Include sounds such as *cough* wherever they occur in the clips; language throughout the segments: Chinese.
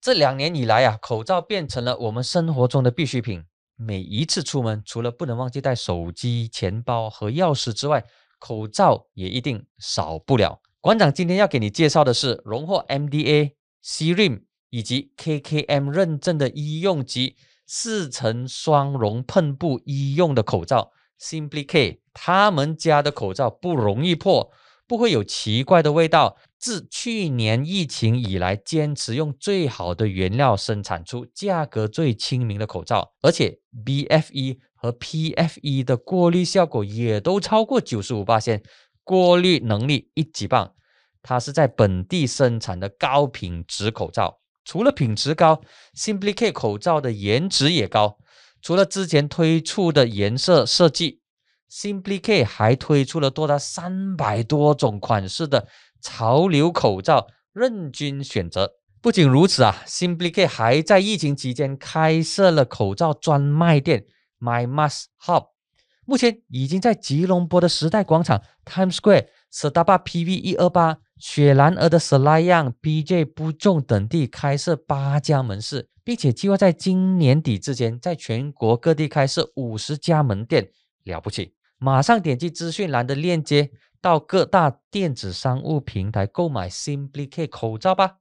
这两年以来啊，口罩变成了我们生活中的必需品。每一次出门，除了不能忘记带手机、钱包和钥匙之外，口罩也一定少不了。馆长今天要给你介绍的是荣获 MDA、CRIM 以及 KKM 认证的医用级四层双绒喷布医用的口罩 Simply K。他们家的口罩不容易破，不会有奇怪的味道。自去年疫情以来，坚持用最好的原料生产出价格最亲民的口罩，而且 BFE 和 PFE 的过滤效果也都超过九十五八千。过滤能力一级棒，它是在本地生产的高品质口罩。除了品质高，Simply K 口罩的颜值也高。除了之前推出的颜色设计，Simply K 还推出了多达三百多种款式的潮流口罩，任君选择。不仅如此啊，Simply K 还在疫情期间开设了口罩专卖店 My Mask Hub。目前已经在吉隆坡的时代广场、Times Square、斯达巴 PV 一二八、雪兰莪的 Selayang、BJ 不重等地开设八家门市，并且计划在今年底之前，在全国各地开设五十家门店，了不起！马上点击资讯栏的链接，到各大电子商务平台购买 Simply K 口罩吧。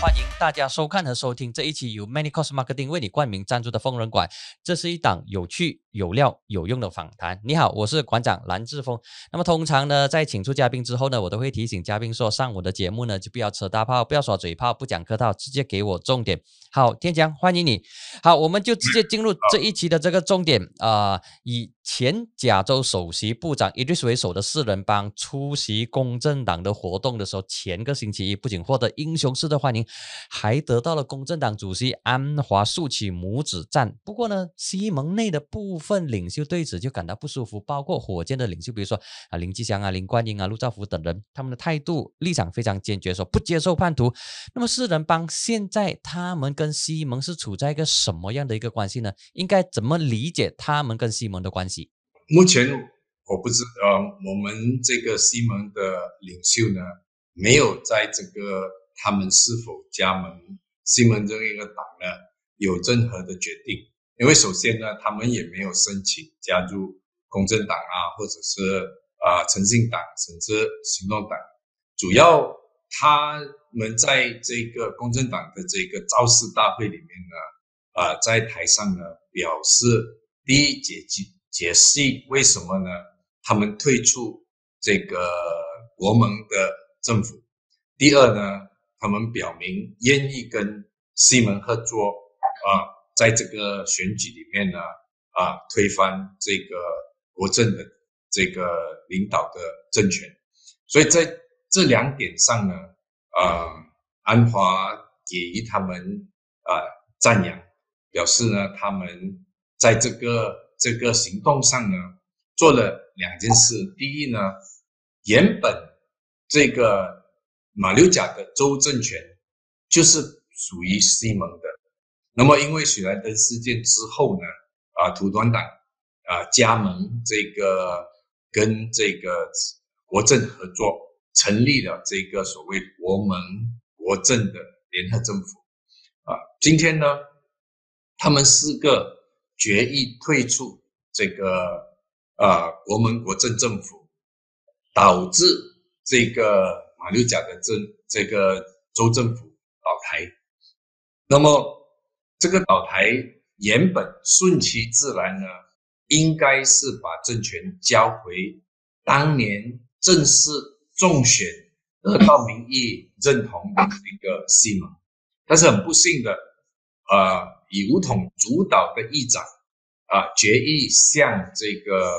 欢迎大家收看和收听这一期由 Many Cost Marketing 为你冠名赞助的疯人馆。这是一档有趣、有料、有用的访谈。你好，我是馆长蓝志峰。那么通常呢，在请出嘉宾之后呢，我都会提醒嘉宾说，上我的节目呢，就不要扯大炮，不要耍嘴炮，不讲客套，直接给我重点。好，天强，欢迎你。好，我们就直接进入这一期的这个重点啊，以。前加州首席部长伊 s 为首的四人帮出席公正党的活动的时候，前个星期一不仅获得英雄式的欢迎，还得到了公正党主席安华竖起拇指赞。不过呢，*laughs* 西蒙内的部分领袖对此就感到不舒服，包括火箭的领袖，比如说啊林吉祥啊、林冠英啊、陆兆福等人，他们的态度立场非常坚决，说不接受叛徒。那么四人帮现在他们跟西蒙是处在一个什么样的一个关系呢？应该怎么理解他们跟西蒙的关系？目前我不知呃，我们这个西蒙的领袖呢，没有在这个他们是否加盟西蒙这一个党呢，有任何的决定。因为首先呢，他们也没有申请加入公正党啊，或者是啊诚信党，甚至行动党。主要他们在这个公正党的这个造势大会里面呢，啊，在台上呢表示第一解决。解释为什么呢？他们退出这个国盟的政府。第二呢，他们表明愿意跟西门合作啊，在这个选举里面呢啊，推翻这个国政的这个领导的政权。所以在这两点上呢，啊，安华给予他们啊赞扬，表示呢他们在这个。这个行动上呢，做了两件事。第一呢，原本这个马六甲的州政权就是属于西蒙的。那么，因为雪兰登事件之后呢，啊，土团党啊加盟这个跟这个国政合作，成立了这个所谓国盟国政的联合政府。啊，今天呢，他们四个。决议退出这个啊国门国政政府，导致这个马六甲的政这个州政府倒台。那么这个倒台原本顺其自然呢，应该是把政权交回当年正式众选得到民意认同的那个西蒙，但是很不幸的，呃。以武统主导的议长啊，决议向这个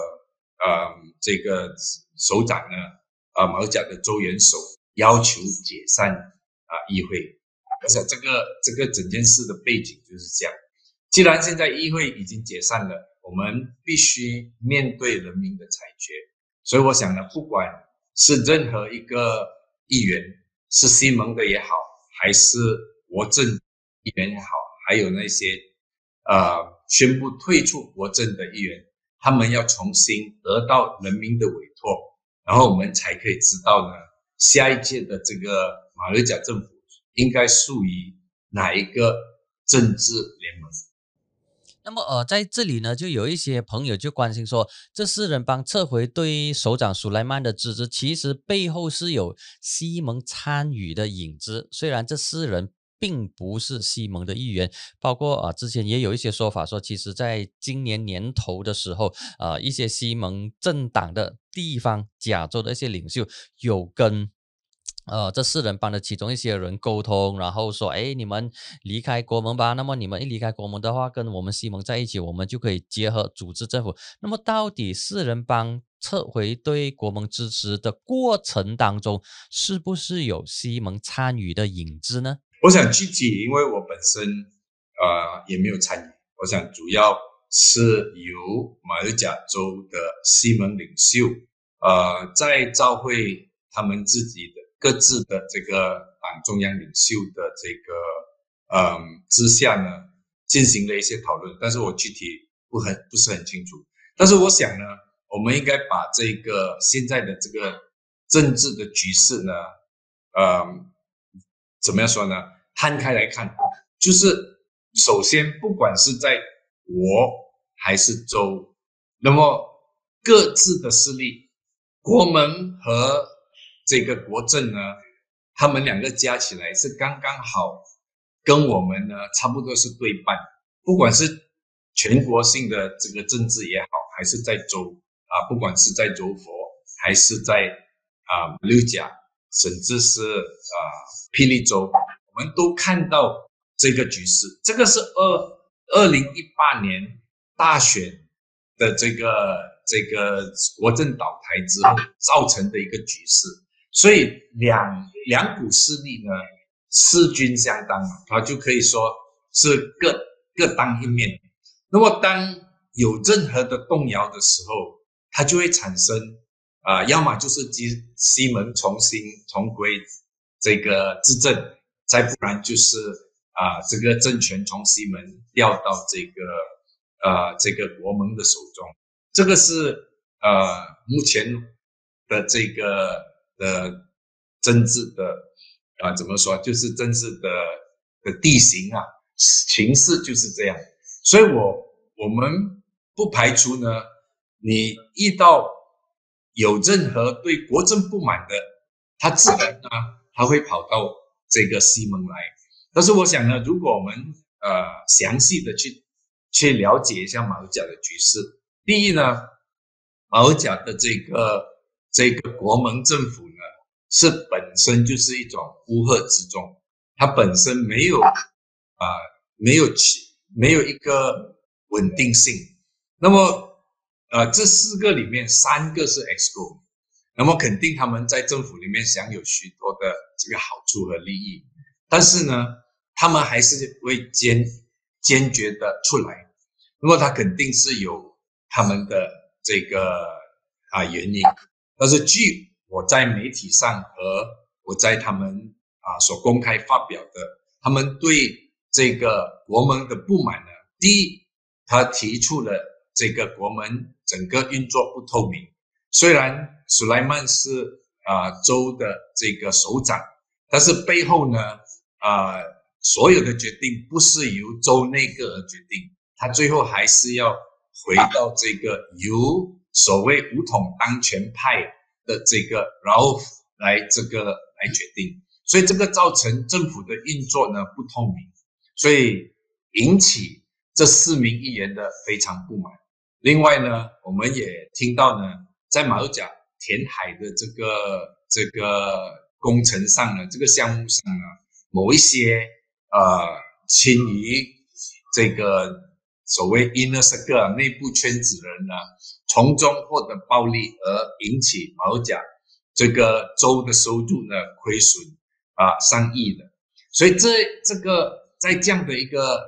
呃这个首长呢啊毛甲的周元首要求解散啊议会，而且这个这个整件事的背景就是这样。既然现在议会已经解散了，我们必须面对人民的裁决。所以我想呢，不管是任何一个议员，是西蒙的也好，还是国政议员也好。还有那些，呃，宣布退出国政的议员，他们要重新得到人民的委托然后我们才可以知道呢，下一届的这个马六甲政府应该属于哪一个政治联盟。那么呃，在这里呢，就有一些朋友就关心说，这四人帮撤回对首长苏莱曼的支持，其实背后是有西蒙参与的影子。虽然这四人并不是西蒙的一员，包括啊，之前也有一些说法说，其实在今年年头的时候，啊，一些西蒙政党的地方加州的一些领袖有跟。呃，这四人帮的其中一些人沟通，然后说，哎，你们离开国盟吧。那么你们一离开国盟的话，跟我们西蒙在一起，我们就可以结合组织政府。那么到底四人帮撤回对国盟支持的过程当中，是不是有西蒙参与的影子呢？我想具体，因为我本身呃也没有参与。我想主要是由马六甲州的西蒙领袖，呃，在召会他们自己的。各自的这个党中央领袖的这个嗯之下呢，进行了一些讨论，但是我具体不很不是很清楚。但是我想呢，我们应该把这个现在的这个政治的局势呢，嗯，怎么样说呢？摊开来看，就是首先，不管是在国还是州，那么各自的势力，国门和。这个国政呢，他们两个加起来是刚刚好，跟我们呢差不多是对半。不管是全国性的这个政治也好，还是在州啊，不管是在州佛，还是在啊六甲，甚至是啊霹雳州，我们都看到这个局势。这个是二二零一八年大选的这个这个国政倒台之后造成的一个局势。所以两两股势力呢势均相当嘛，他就可以说是各各当一面。那么当有任何的动摇的时候，它就会产生啊，要么就是基西门重新重归这个执政，再不然就是啊这个政权从西门调到这个呃这个国盟的手中。这个是呃目前的这个。的政治的啊，怎么说？就是政治的的地形啊，形势就是这样。所以，我我们不排除呢，你遇到有任何对国政不满的，他自然呢，他会跑到这个西蒙来。但是，我想呢，如果我们呃详细的去去了解一下马六甲的局势，第一呢，马六甲的这个这个国盟政府呢。是本身就是一种乌合之众，它本身没有啊，没有起，没有一个稳定性。那么，呃，这四个里面三个是 X 股，那么肯定他们在政府里面享有许多的这个好处和利益。但是呢，他们还是会坚坚决的出来。那么他肯定是有他们的这个啊原因。但是据我在媒体上和我在他们啊所公开发表的，他们对这个国门的不满呢？第一，他提出了这个国门整个运作不透明。虽然苏莱曼是啊州的这个首长，但是背后呢啊所有的决定不是由州内阁而决定，他最后还是要回到这个由所谓武统当权派。的这个，然后来这个来决定，所以这个造成政府的运作呢不透明，所以引起这四名议员的非常不满。另外呢，我们也听到呢，在马六甲填海的这个这个工程上呢，这个项目上呢，某一些呃亲于这个所谓 inner circle 内部圈子人呢。从中获得暴利而引起马六甲这个州的收入呢亏损啊上亿的，所以这这个在这样的一个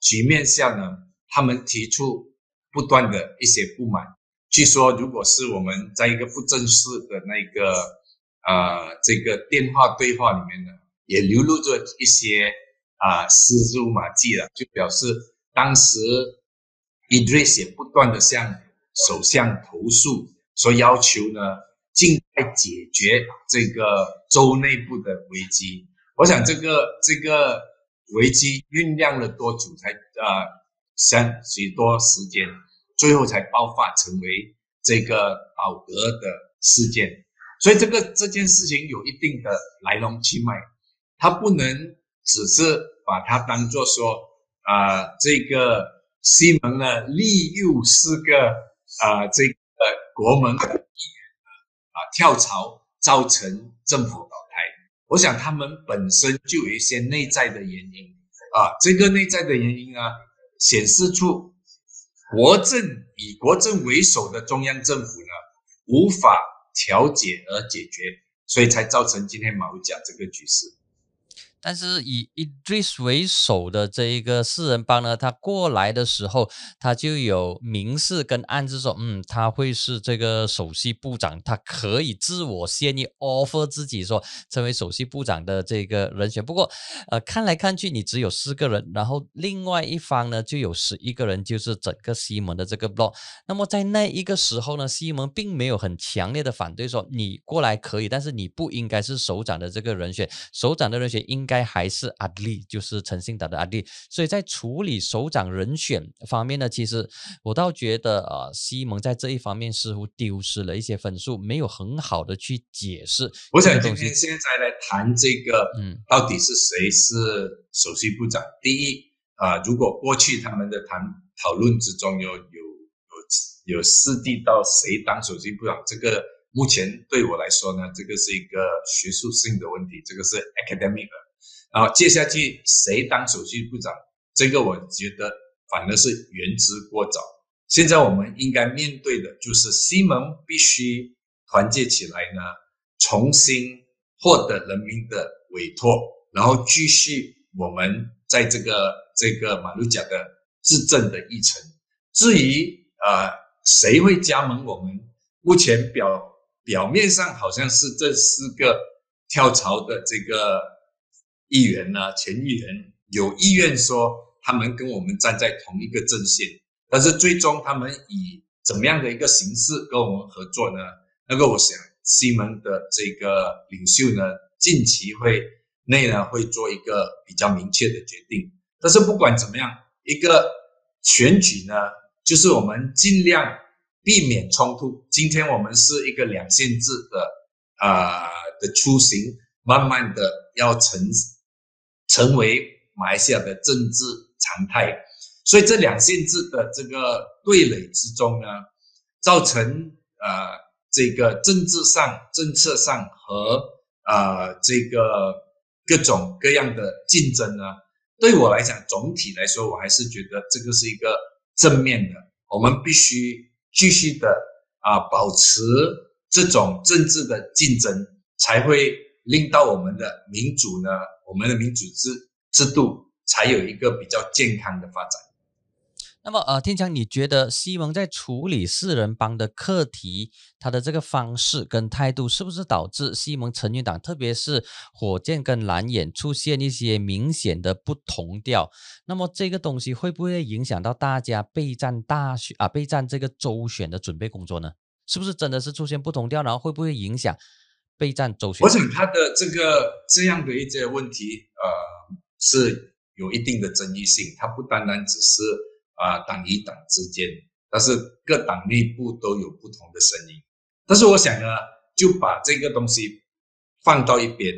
局面下呢，他们提出不断的一些不满。据说，如果是我们在一个不正式的那个啊这个电话对话里面呢，也流露着一些啊蛛丝马迹了，就表示当时 Idris 也不断的向。首相投诉说要求呢，尽快解决这个州内部的危机。我想这个这个危机酝酿了多久才呃，相许多时间，最后才爆发成为这个倒戈的事件。所以这个这件事情有一定的来龙去脉，它不能只是把它当做说啊，这个西蒙呢利诱四个啊这个国门的议员啊跳槽，造成政府倒台。我想他们本身就有一些内在的原因啊，这个内在的原因呢，显示出国政以国政为首的中央政府呢无法。调解而解决，所以才造成今天马六甲这个局势。但是以 Idris 为首的这一个四人帮呢，他过来的时候，他就有明示跟暗示说，嗯，他会是这个首席部长，他可以自我先议 offer 自己说成为首席部长的这个人选。不过，呃，看来看去你只有四个人，然后另外一方呢就有十一个人，就是整个西蒙的这个 block。那么在那一个时候呢，西蒙并没有很强烈的反对说你过来可以，但是你不应该是首长的这个人选，首长的人选应。该还是阿利，就是陈信达的阿利，所以在处理首长人选方面呢，其实我倒觉得呃，西蒙在这一方面似乎丢失了一些分数，没有很好的去解释。我想今天现在来谈这个，嗯，到底是谁是首席部长？第一啊，如果过去他们的谈讨论之中有有有有四地到谁当首席部长，这个目前对我来说呢，这个是一个学术性的问题，这个是 academic。然后接下去谁当首席部长？这个我觉得反而是言之过早。现在我们应该面对的就是西蒙必须团结起来呢，重新获得人民的委托，然后继续我们在这个这个马六甲的执政的议程。至于啊，谁会加盟我们？目前表表面上好像是这四个跳槽的这个。议员呢，前议员有意愿说他们跟我们站在同一个阵线，但是最终他们以怎么样的一个形式跟我们合作呢？那个我想西门的这个领袖呢，近期会内呢会做一个比较明确的决定。但是不管怎么样，一个选举呢，就是我们尽量避免冲突。今天我们是一个两线制的啊的出行，慢慢的要成。成为马来西亚的政治常态，所以这两性制的这个对垒之中呢，造成呃这个政治上、政策上和呃这个各种各样的竞争呢，对我来讲，总体来说，我还是觉得这个是一个正面的。我们必须继续的啊，保持这种政治的竞争，才会令到我们的民主呢。我们的民主制制度才有一个比较健康的发展。那么，呃，天强，你觉得西蒙在处理四人帮的课题，他的这个方式跟态度，是不是导致西蒙成员党，特别是火箭跟蓝眼出现一些明显的不同调？那么，这个东西会不会影响到大家备战大选啊，备战这个周选的准备工作呢？是不是真的是出现不同调，然后会不会影响？备战周旋，我想他的这个这样的一些问题，呃，是有一定的争议性。它不单单只是啊党与党之间，但是各党内部都有不同的声音。但是我想呢，就把这个东西放到一边。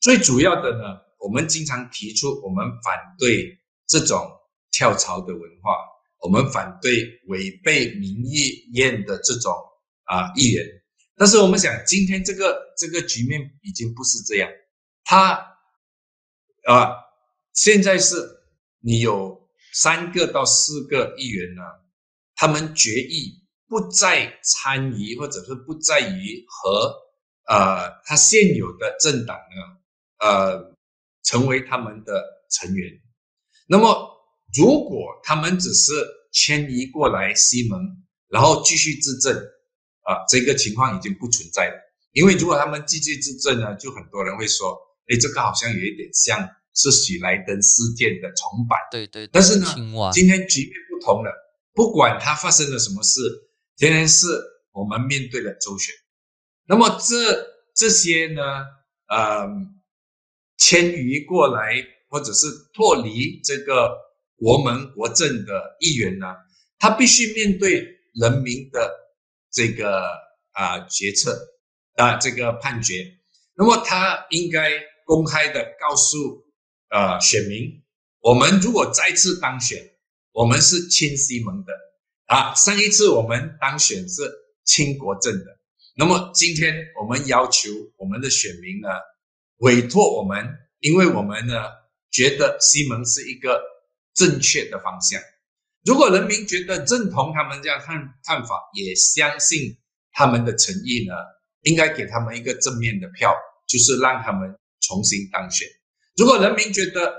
最主要的呢，我们经常提出，我们反对这种跳槽的文化，我们反对违背民意愿的这种啊议员。但是我们想，今天这个这个局面已经不是这样。他啊，现在是你有三个到四个议员呢，他们决议不再参与，或者是不在于和呃他现有的政党呢，呃成为他们的成员。那么，如果他们只是迁移过来西蒙，然后继续执政。啊，这个情况已经不存在了。因为如果他们继续执政呢，就很多人会说，哎，这个好像有一点像是许莱登事件的重版。对对。但是呢，今天局面不同了，不管它发生了什么事，天然是我们面对了周旋。那么这这些呢，呃，迁移过来或者是脱离这个国门国政的议员呢，他必须面对人民的这个啊决策啊这个判决。那么他应该公开的告诉呃选民，我们如果再次当选，我们是亲西蒙的啊。上一次我们当选是亲国政的。那么今天我们要求我们的选民呢，委托我们，因为我们呢觉得西蒙是一个正确的方向。如果人民觉得认同他们这样看看法，也相信他们的诚意呢，应该给他们一个正面的票，就是让他们重新当选。如果人民觉得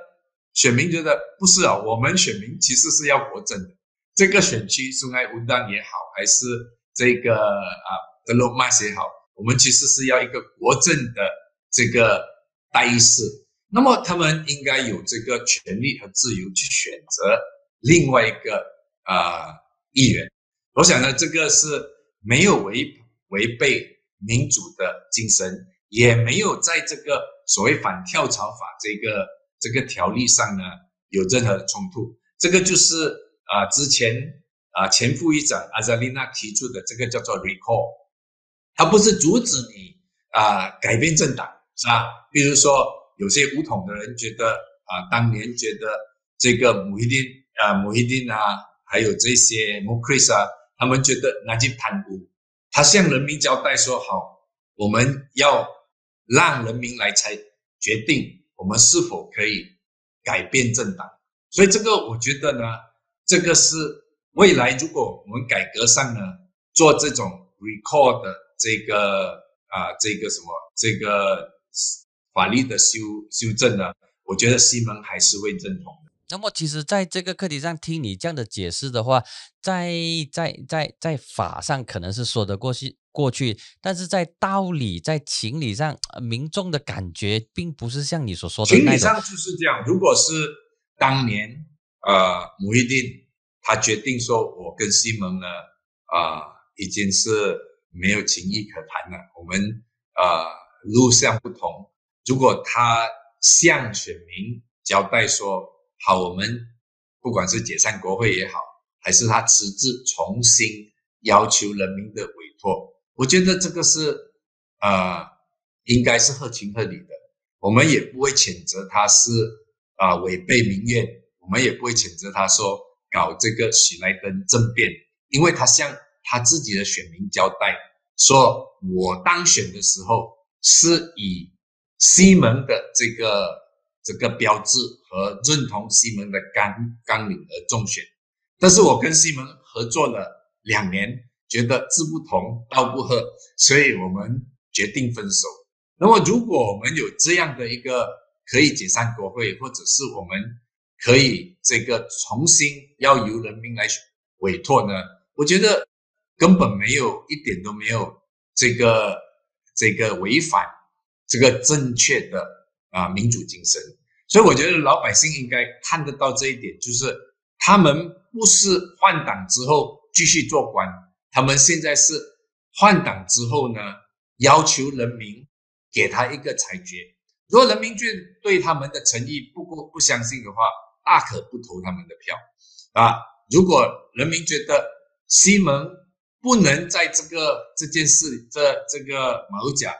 选民觉得不是啊，我们选民其实是要国政的，这个选区松爱乌当也好，还是这个啊。德罗马也好，我们其实是要一个国政的这个代议士，那么他们应该有这个权利和自由去选择另外一个啊议员。我想呢，这个是没有违违背民主的精神，也没有在这个所谓反跳槽法这个这个条例上呢有任何冲突。这个就是啊之前啊前副议长阿扎丽娜提出的这个叫做 recall。他不是阻止你啊改变政党是吧？比如说有些无统的人觉得啊，当年觉得这个穆希丁啊穆希丁啊，还有这些穆克里斯啊，他们觉得拿去贪污。他向人民交代说：好，我们要让人民来才决定我们是否可以改变政党。所以这个我觉得呢，这个是未来如果我们改革上呢做这种 record 的。这个啊，这个什么，这个法律的修修正呢？我觉得西蒙还是会认同的。那么，其实在这个课题上听你这样的解释的话，在在在在法上可能是说得过去过去，但是在道理、在情理上，民众的感觉并不是像你所说的情理上就是这样。如果是当年呃，穆一丁他决定说，我跟西蒙呢啊，已经是。没有情义可谈了。我们呃路向不同。如果他向选民交代说好，我们不管是解散国会也好，还是他辞职重新要求人民的委托，我觉得这个是呃应该是合情合理的。我们也不会谴责他是啊违背民愿，我们也不会谴责他说搞这个喜来登政变，因为他向他自己的选民交代。说我当选的时候是以西门的这个这个标志和认同西门的纲纲领而中选，但是我跟西门合作了两年，觉得志不同道不合，所以我们决定分手。那么如果我们有这样的一个可以解散国会，或者是我们可以这个重新要由人民来委托呢？我觉得。根本没有一点都没有这个这个违反这个正确的啊民主精神，所以我觉得老百姓应该看得到这一点，就是他们不是换党之后继续做官，他们现在是换党之后呢，要求人民给他一个裁决。如果人民对对他们的诚意不够不相信的话，大可不投他们的票啊。如果人民觉得西蒙，不能在这个这件事，这这个马甲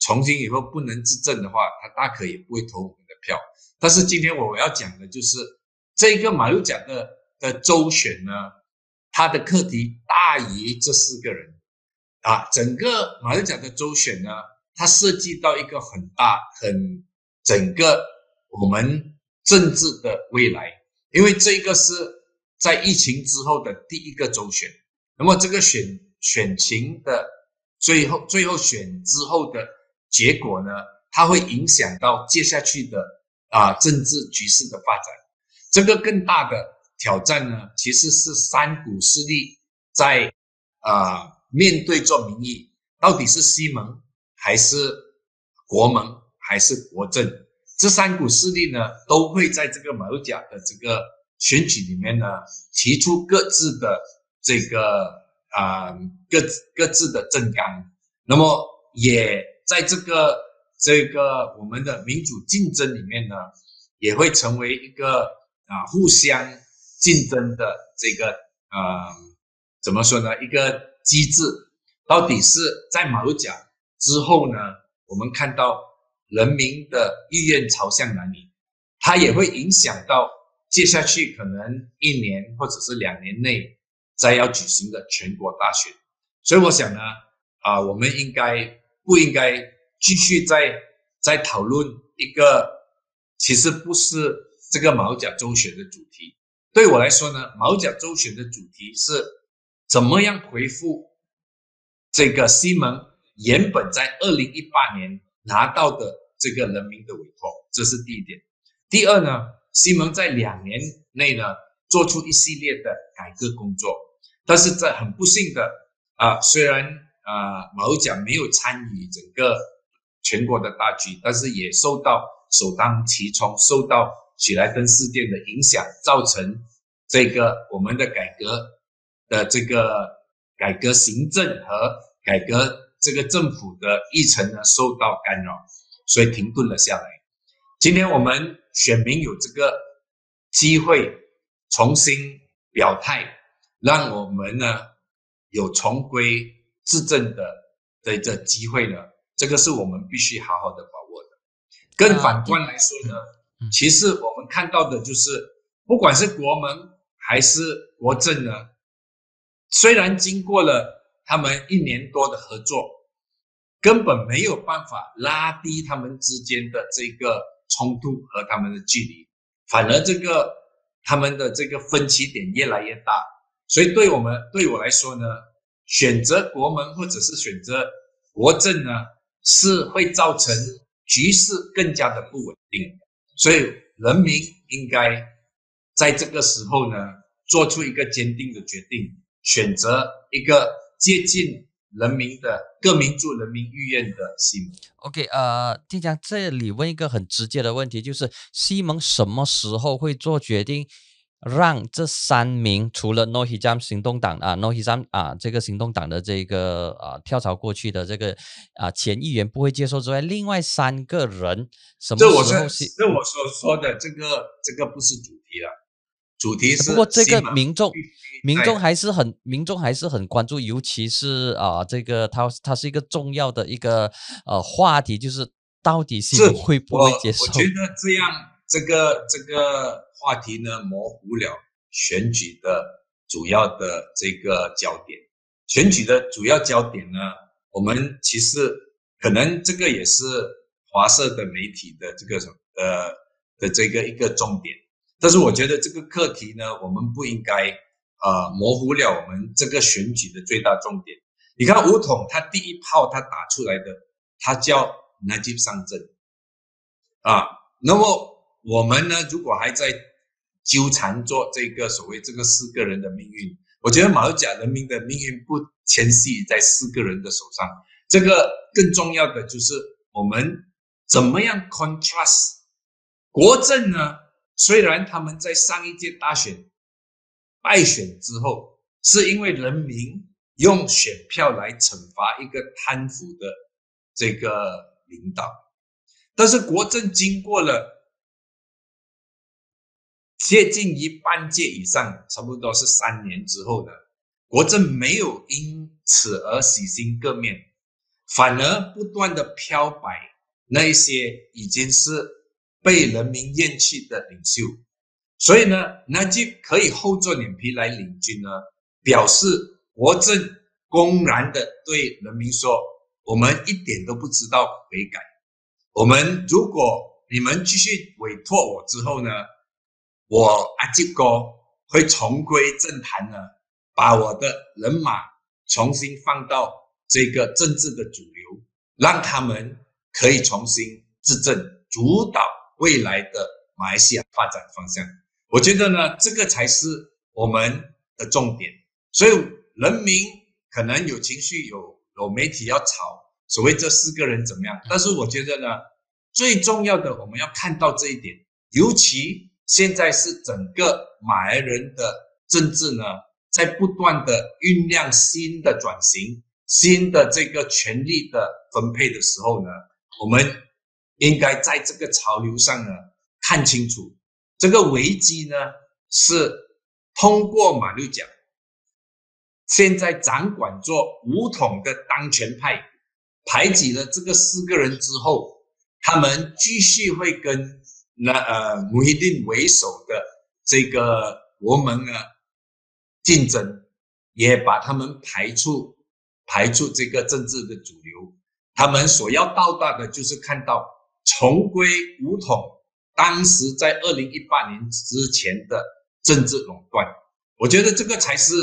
从今以后不能执政的话，他大可也不会投我们的票。但是今天我要讲的就是这个马六甲的的周选呢，他的课题大于这四个人啊。整个马六甲的周选呢，它涉及到一个很大很整个我们政治的未来，因为这个是在疫情之后的第一个周选。那么这个选选情的最后最后选之后的结果呢，它会影响到接下去的啊政治局势的发展。这个更大的挑战呢，其实是三股势力在啊面对做民意，到底是西盟还是国盟还是国政？这三股势力呢，都会在这个马六甲的这个选举里面呢，提出各自的。这个啊，各各自的政纲，那么也在这个这个我们的民主竞争里面呢，也会成为一个啊互相竞争的这个呃怎么说呢？一个机制，到底是在马六甲之后呢，我们看到人民的意愿朝向哪里，它也会影响到接下去可能一年或者是两年内再要举行的全国大选。所以我想呢，啊，我们应该不应该继续在在讨论一个其实不是这个毛甲周旋的主题？对我来说呢，毛甲周旋的主题是怎么样回复这个西蒙原本在二零一八年拿到的这个人民的委托，这是第一点。第二呢，西蒙在两年内呢做出一系列的改革工作，但是在很不幸的。啊，虽然啊，毛甲没有参与整个全国的大局，但是也受到首当其冲，受到喜来登事件的影响，造成这个我们的改革的这个改革行政和改革这个政府的议程呢受到干扰，所以停顿了下来。今天我们选民有这个机会重新表态，让我们呢。有重归自证的的这机会呢，这个是我们必须好好的把握的。更反观来说呢，其实我们看到的就是，不管是国门还是国政呢，虽然经过了他们一年多的合作，根本没有办法拉低他们之间的这个冲突和他们的距离，反而这个他们的这个分歧点越来越大。所以，对我们对我来说呢，选择国门或者是选择国政呢，是会造成局势更加的不稳定。所以，人民应该在这个时候呢，做出一个坚定的决定，选择一个接近人民的各民族人民意愿的西蒙。OK，呃，丁江这里问一个很直接的问题，就是西蒙什么时候会做决定？让这三名除了 No Hijam 行动党啊，No Hijam 啊这个行动党的这个啊跳槽过去的这个啊前议员不会接受之外，另外三个人什么时候是？这我所说的这个这个不是主题了，主题是不过这个民众民众还是很民众还是很关注，尤其是啊这个它它是一个重要的一个呃话题，就是到底是会不会接受？我觉得这样这个这个。话题呢模糊了选举的主要的这个焦点，选举的主要焦点呢，我们其实可能这个也是华社的媒体的这个什么呃的这个一个重点，但是我觉得这个课题呢，我们不应该啊模糊了我们这个选举的最大重点。你看吴统他第一炮他打出来的，他叫南京上阵啊，那么。我们呢，如果还在纠缠做这个所谓这个四个人的命运，我觉得马六甲人民的命运不牵系在四个人的手上。这个更重要的就是我们怎么样 contrast 国政呢？虽然他们在上一届大选败选之后，是因为人民用选票来惩罚一个贪腐的这个领导，但是国政经过了。接近一半届以上，差不多是三年之后的国政没有因此而洗心革面，反而不断的漂白那一些已经是被人民厌弃的领袖，所以呢，那就可以厚着脸皮来领军呢，表示国政公然的对人民说：我们一点都不知道悔改，我们如果你们继续委托我之后呢？我阿吉哥会重归政坛呢，把我的人马重新放到这个政治的主流，让他们可以重新执政，主导未来的马来西亚发展方向。我觉得呢，这个才是我们的重点。所以人民可能有情绪，有有媒体要炒所谓这四个人怎么样，但是我觉得呢，最重要的我们要看到这一点，尤其。现在是整个马来人的政治呢，在不断的酝酿新的转型，新的这个权力的分配的时候呢，我们应该在这个潮流上呢看清楚，这个危机呢是通过马六甲现在掌管做武统的当权派排挤了这个四个人之后，他们继续会跟那呃穆希丁为首的这个国盟呢竞争，也把他们排除。排除这个政治的主流，他们所要到达的就是看到重归武统。当时在二零一八年之前的政治垄断，我觉得这个才是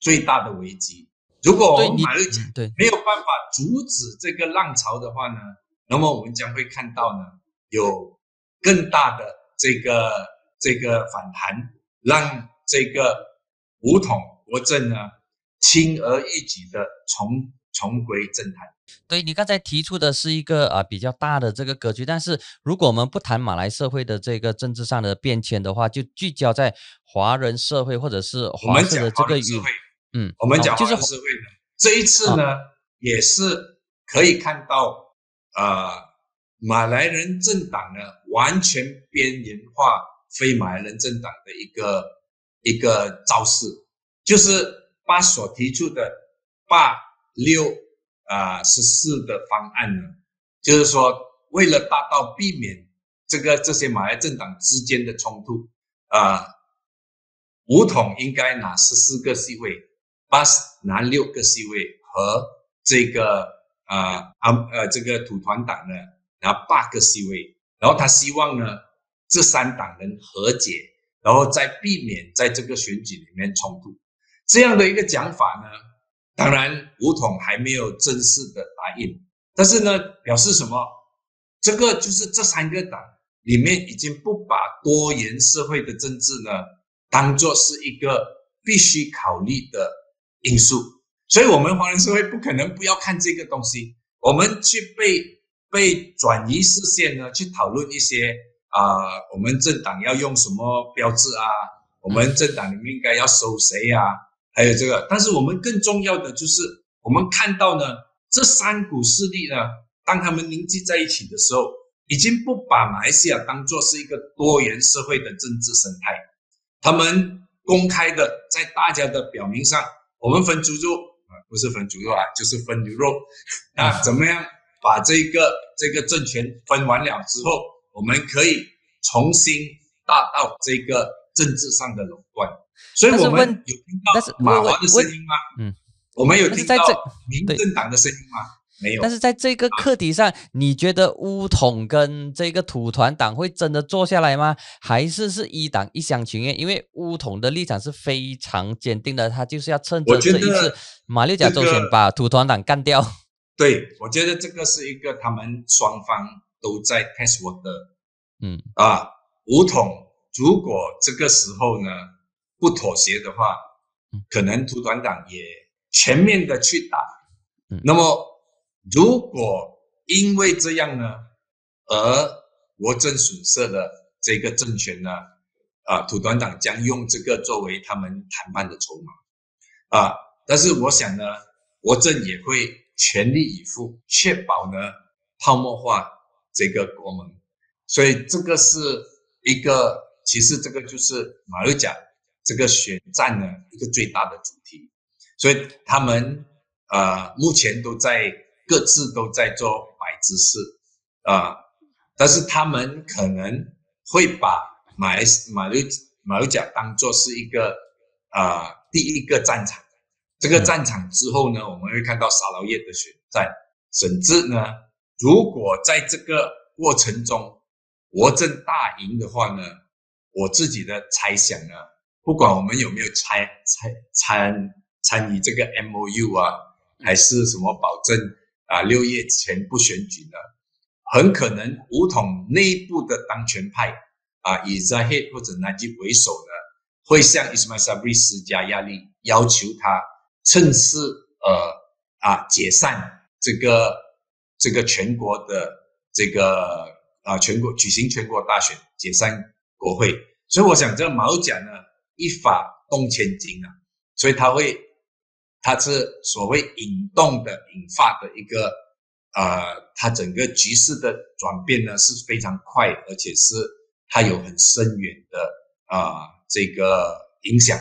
最大的危机。如果我们马六甲没有办法阻止这个浪潮的话呢，那么我们将会看到呢有更大的这个这个反弹，让这个武统国政呢。轻而易举的重重归政坛。对你刚才提出的是一个啊比较大的这个格局，但是如果我们不谈马来社会的这个政治上的变迁的话，就聚焦在华人社会或者是华社的这个社会，嗯，我们讲华人社会呢，这一次呢也是可以看到啊马来人政党呢完全边缘化非马来人政党的一个一个招式，就是。把所提出的八六啊十四的方案呢，就是说为了达到避免这个这些马来政党之间的冲突啊，五统应该拿十四个席位，八拿六个席位，和这个啊啊呃这个土团党呢然后八个席位，然后他希望呢这三党人和解，然后再避免在这个选举里面冲突。这样的一个讲法呢，当然吴统还没有正式的答应，但是呢，表示什么？这个就是这三个党里面已经不把多元社会的政治呢当做是一个必须考虑的因素，所以我们华人社会不可能不要看这个东西，我们去被被转移视线呢，去讨论一些啊，我们政党要用什么标志啊，我们政党里面应该要收谁呀？还有这个，但是我们更重要的就是，我们看到呢，这三股势力呢，当他们凝聚在一起的时候，已经不把马来西亚当做是一个多元社会的政治生态。他们公开的在大家的表明上，我们分猪肉啊，不是分猪肉啊，就是分牛肉啊。怎么样把这个这个政权分完了之后，我们可以重新达到这个政治上的垄断。所以我们有听到马华的声音吗？嗯，我们有听到民政党的声音吗？没有。但是在这个课题上，你觉得乌统跟这个土团党会真的坐下来吗？还是是一党一厢情愿？因为乌统的立场是非常坚定的，他就是要趁着这一次马六甲周选把土团党干掉。对，我觉得这个是一个他们双方都在 test 我的，嗯啊，五统如果这个时候呢？不妥协的话，可能土团党也全面的去打。那么，如果因为这样呢，而国政损失的这个政权呢，啊，土团党将用这个作为他们谈判的筹码。啊，但是我想呢，国政也会全力以赴，确保呢泡沫化这个国门。所以这个是一个，其实这个就是马六甲。这个选战呢，一个最大的主题，所以他们呃目前都在各自都在做摆姿势啊，但是他们可能会把马来马六马六甲当做是一个啊第一个战场，这个战场之后呢，我们会看到沙劳越的选战，甚至呢，如果在这个过程中国政大赢的话呢，我自己的猜想呢。不管我们有没有参参参参与这个 M O U 啊，还是什么保证啊，六月前不选举呢？很可能五统内部的当权派啊，以 Zahid 或者南吉为首呢，会向 Ismail Sabri 施加压力，要求他趁势呃啊解散这个这个全国的这个啊全国举行全国大选，解散国会。所以我想这个毛甲呢。一发动千金啊，所以他会他是所谓引动的、引发的一个，呃，他整个局势的转变呢是非常快，而且是它有很深远的啊这个影响。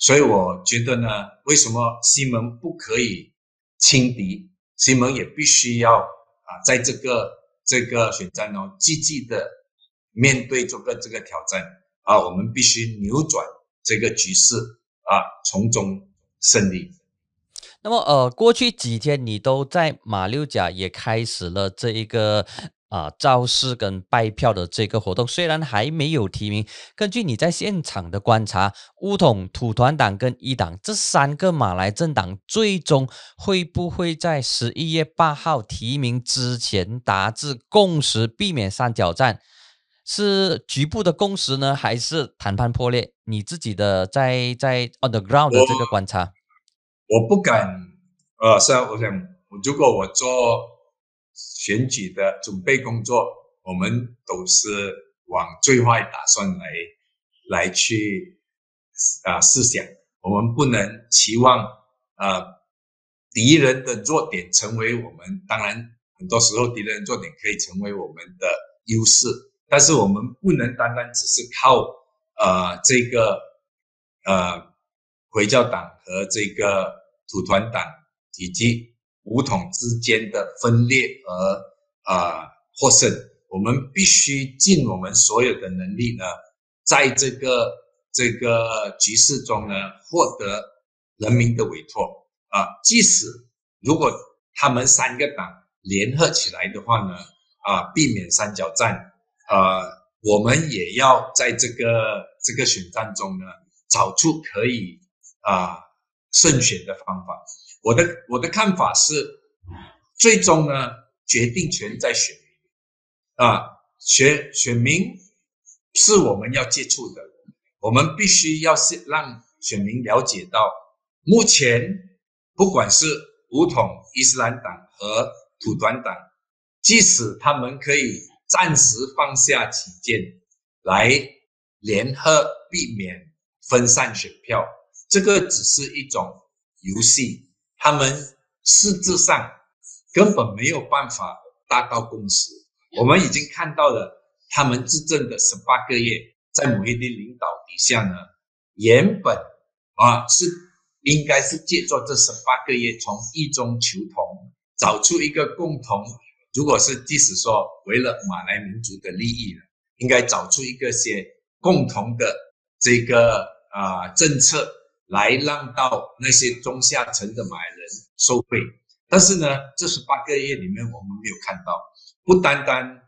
所以我觉得呢，为什么西蒙不可以轻敌？西蒙也必须要啊，在这个这个选战中积极的面对这个这个挑战啊，我们必须扭转这个局势啊，从中胜利。那么，呃，过去几天你都在马六甲也开始了这一个啊造势跟拜票的这个活动，虽然还没有提名，根据你在现场的观察，乌统、土团党跟一党这三个马来政党，最终会不会在十一月八号提名之前达至共识，避免三角战？是局部的共识呢，还是谈判破裂？你自己的在在 on the ground 的这个观察？我不敢，呃，是啊，我想，如果我做选举的准备工作，我们都是往最坏打算来来去啊思想，我们不能期望啊敌人的弱点成为我们，当然很多时候敌人弱点可以成为我们的优势，但是我们不能单单只是靠呃这个呃回教党和这个。土团党以及武统之间的分裂而啊获胜，我们必须尽我们所有的能力呢，在这个这个局势中呢，获得人民的委托啊。即使如果他们三个党联合起来的话呢，啊，避免三角战啊，我们也要在这个这个选战中呢，找出可以啊。胜选的方法，我的我的看法是，最终呢，决定权在选民啊，选选民是我们要接触的，我们必须要是让选民了解到，目前不管是武统伊斯兰党和土团党，即使他们可以暂时放下己见，来联合避免分散选票。这个只是一种游戏，他们实质上根本没有办法达到共识。我们已经看到了，他们执政的十八个月，在某一丁领导底下呢，原本啊是应该是借助这十八个月，从异中求同，找出一个共同。如果是即使说为了马来民族的利益，应该找出一个些共同的这个啊政策。来让到那些中下层的买人受贿，但是呢，这十八个月里面我们没有看到，不单单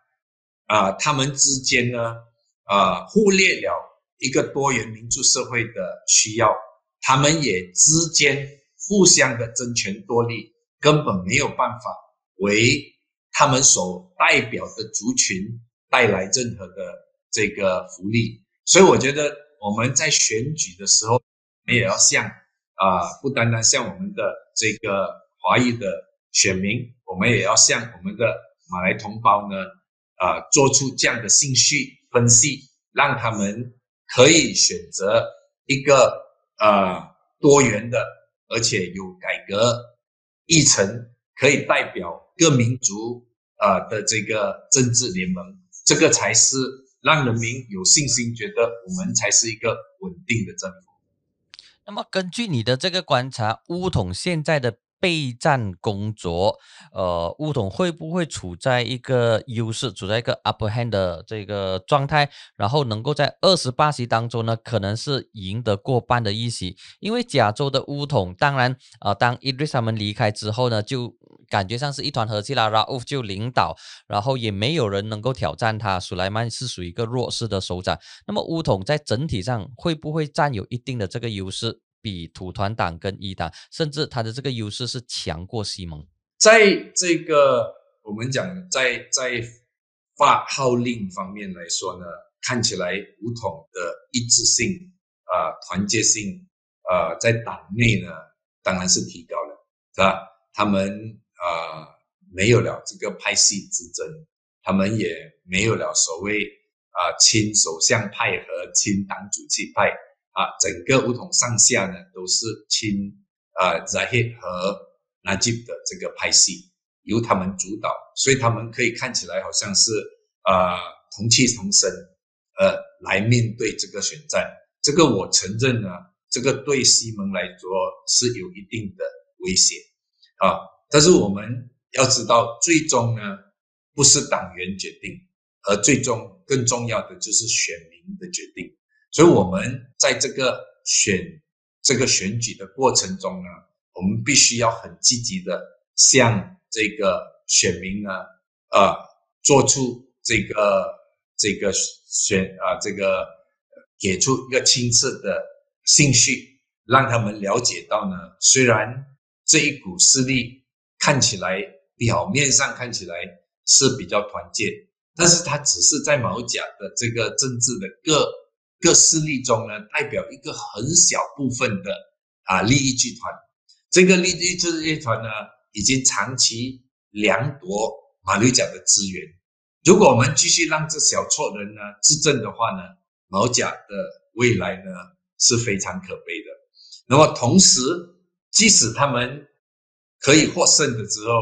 啊，他们之间呢，啊，忽略了一个多元民主社会的需要，他们也之间互相的争权夺利，根本没有办法为他们所代表的族群带来任何的这个福利，所以我觉得我们在选举的时候。我们也要向啊，不单单向我们的这个华裔的选民，我们也要向我们的马来同胞呢，啊，做出这样的信息分析，让他们可以选择一个啊多元的，而且有改革议程，可以代表各民族啊的这个政治联盟，这个才是让人民有信心，觉得我们才是一个稳定的政府。那么，根据你的这个观察，乌统现在的备战工作，呃，乌统会不会处在一个优势，处在一个 upper hand 的这个状态，然后能够在二十八席当中呢，可能是赢得过半的一席？因为加州的乌统，当然，呃，当 Idris 他们离开之后呢，就。感觉上是一团和气啦，然后就领导，然后也没有人能够挑战他。苏莱曼是属于一个弱势的首长。那么乌统在整体上会不会占有一定的这个优势，比土团党跟一党，甚至他的这个优势是强过西蒙？在这个我们讲在在发号令方面来说呢，看起来武统的一致性啊，团结性啊，在党内呢当然是提高了，是吧？他们。啊，没有了这个派系之争，他们也没有了所谓啊亲首相派和亲党主席派啊，整个乌统上下呢都是亲啊 Zahid 和 Najib 的这个拍戏，由他们主导，所以他们可以看起来好像是啊同气同声，呃，来面对这个选战。这个我承认呢，这个对西蒙来说是有一定的威胁啊。但是我们要知道，最终呢不是党员决定，而最终更重要的就是选民的决定。所以，我们在这个选这个选举的过程中呢，我们必须要很积极的向这个选民呢，呃，做出这个这个选啊，这个给出一个清澈的信息，让他们了解到呢，虽然这一股势力看起来表面上看起来是比较团结，但是它只是在毛甲的这个政治的各。各势力中呢，代表一个很小部分的啊利益集团。这个利益集团呢，已经长期掠夺马六甲的资源。如果我们继续让这小撮人呢执政的话呢，毛甲的未来呢是非常可悲的。那么同时，即使他们可以获胜的时候，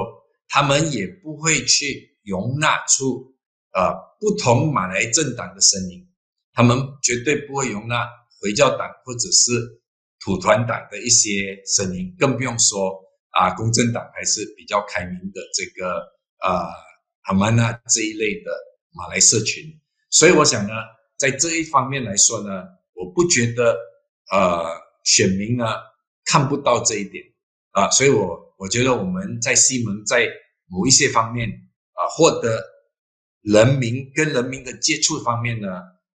他们也不会去容纳出啊不同马来政党的声音。他们绝对不会容纳回教党或者是土团党的一些声音，更不用说啊，公正党还是比较开明的这个啊阿曼纳这一类的马来社群。所以我想呢，在这一方面来说呢，我不觉得呃选民呢看不到这一点啊，所以我我觉得我们在西门在某一些方面啊获得人民跟人民的接触方面呢。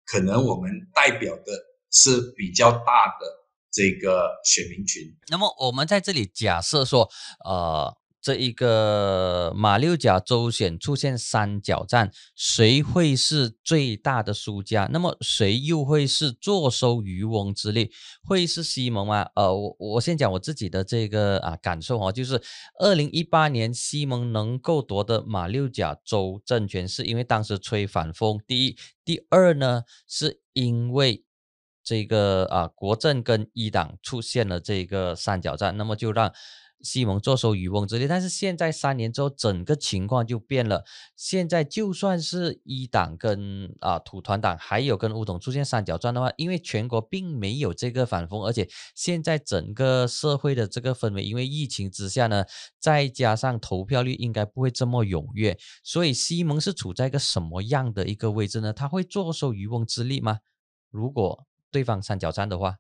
可能我们代表的是比较大的这个选民群。那么我们在这里假设说，呃，这一个马六甲州选出现三角战，谁会是最大的输家？那么谁又会是坐收渔翁之利？会是西蒙吗？呃，我我先讲我自己的这个啊感受哦，就是二零一八年西蒙能够夺得马六甲州政权，是因为当时吹反风。第一。第二呢，是因为这个啊，国政跟一党出现了这个三角战，那么就让西蒙坐收渔翁之利。但是现在三年之后，整个情况就变了。现在就算是一党跟啊土团党还有跟乌统出现三角战的话，因为全国并没有这个反风，而且现在整个社会的这个氛围，因为疫情之下呢，再加上投票率应该不会这么踊跃，所以西蒙是处在一个什么样的一个位置呢？他会坐收渔翁之利吗？如果对方三角战的话，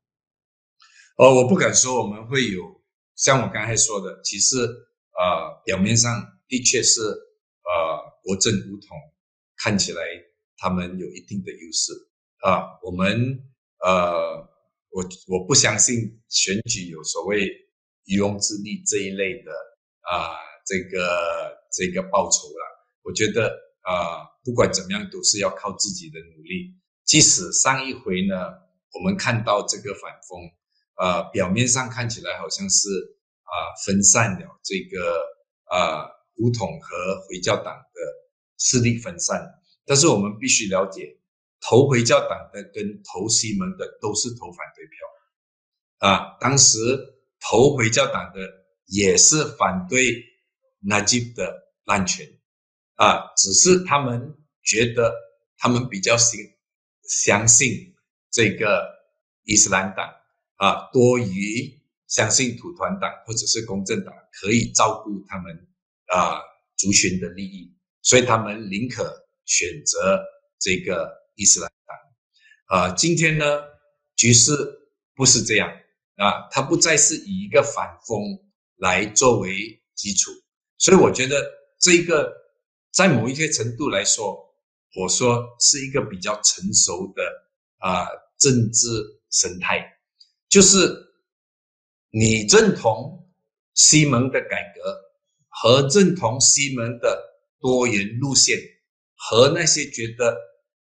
呃，我不敢说我们会有像我刚才说的，其实呃，表面上的确是呃，国政不同，看起来他们有一定的优势啊。我们呃，我我不相信选举有所谓渔翁之利这一类的啊，这个这个报酬了。我觉得啊，不管怎么样，都是要靠自己的努力。即使上一回呢。我们看到这个反风，呃，表面上看起来好像是啊分散了这个啊古统和回教党的势力分散，但是我们必须了解，投回教党的跟投西门的都是投反对票，啊，当时投回教党的也是反对纳吉的滥权，啊，只是他们觉得他们比较信相信。这个伊斯兰党啊，多于相信土团党或者是公正党可以照顾他们啊族群的利益，所以他们宁可选择这个伊斯兰党啊。今天呢，局势不是这样啊，它不再是以一个反风来作为基础，所以我觉得这个在某一些程度来说，我说是一个比较成熟的啊。政治生态，就是你认同西门的改革，和认同西门的多元路线，和那些觉得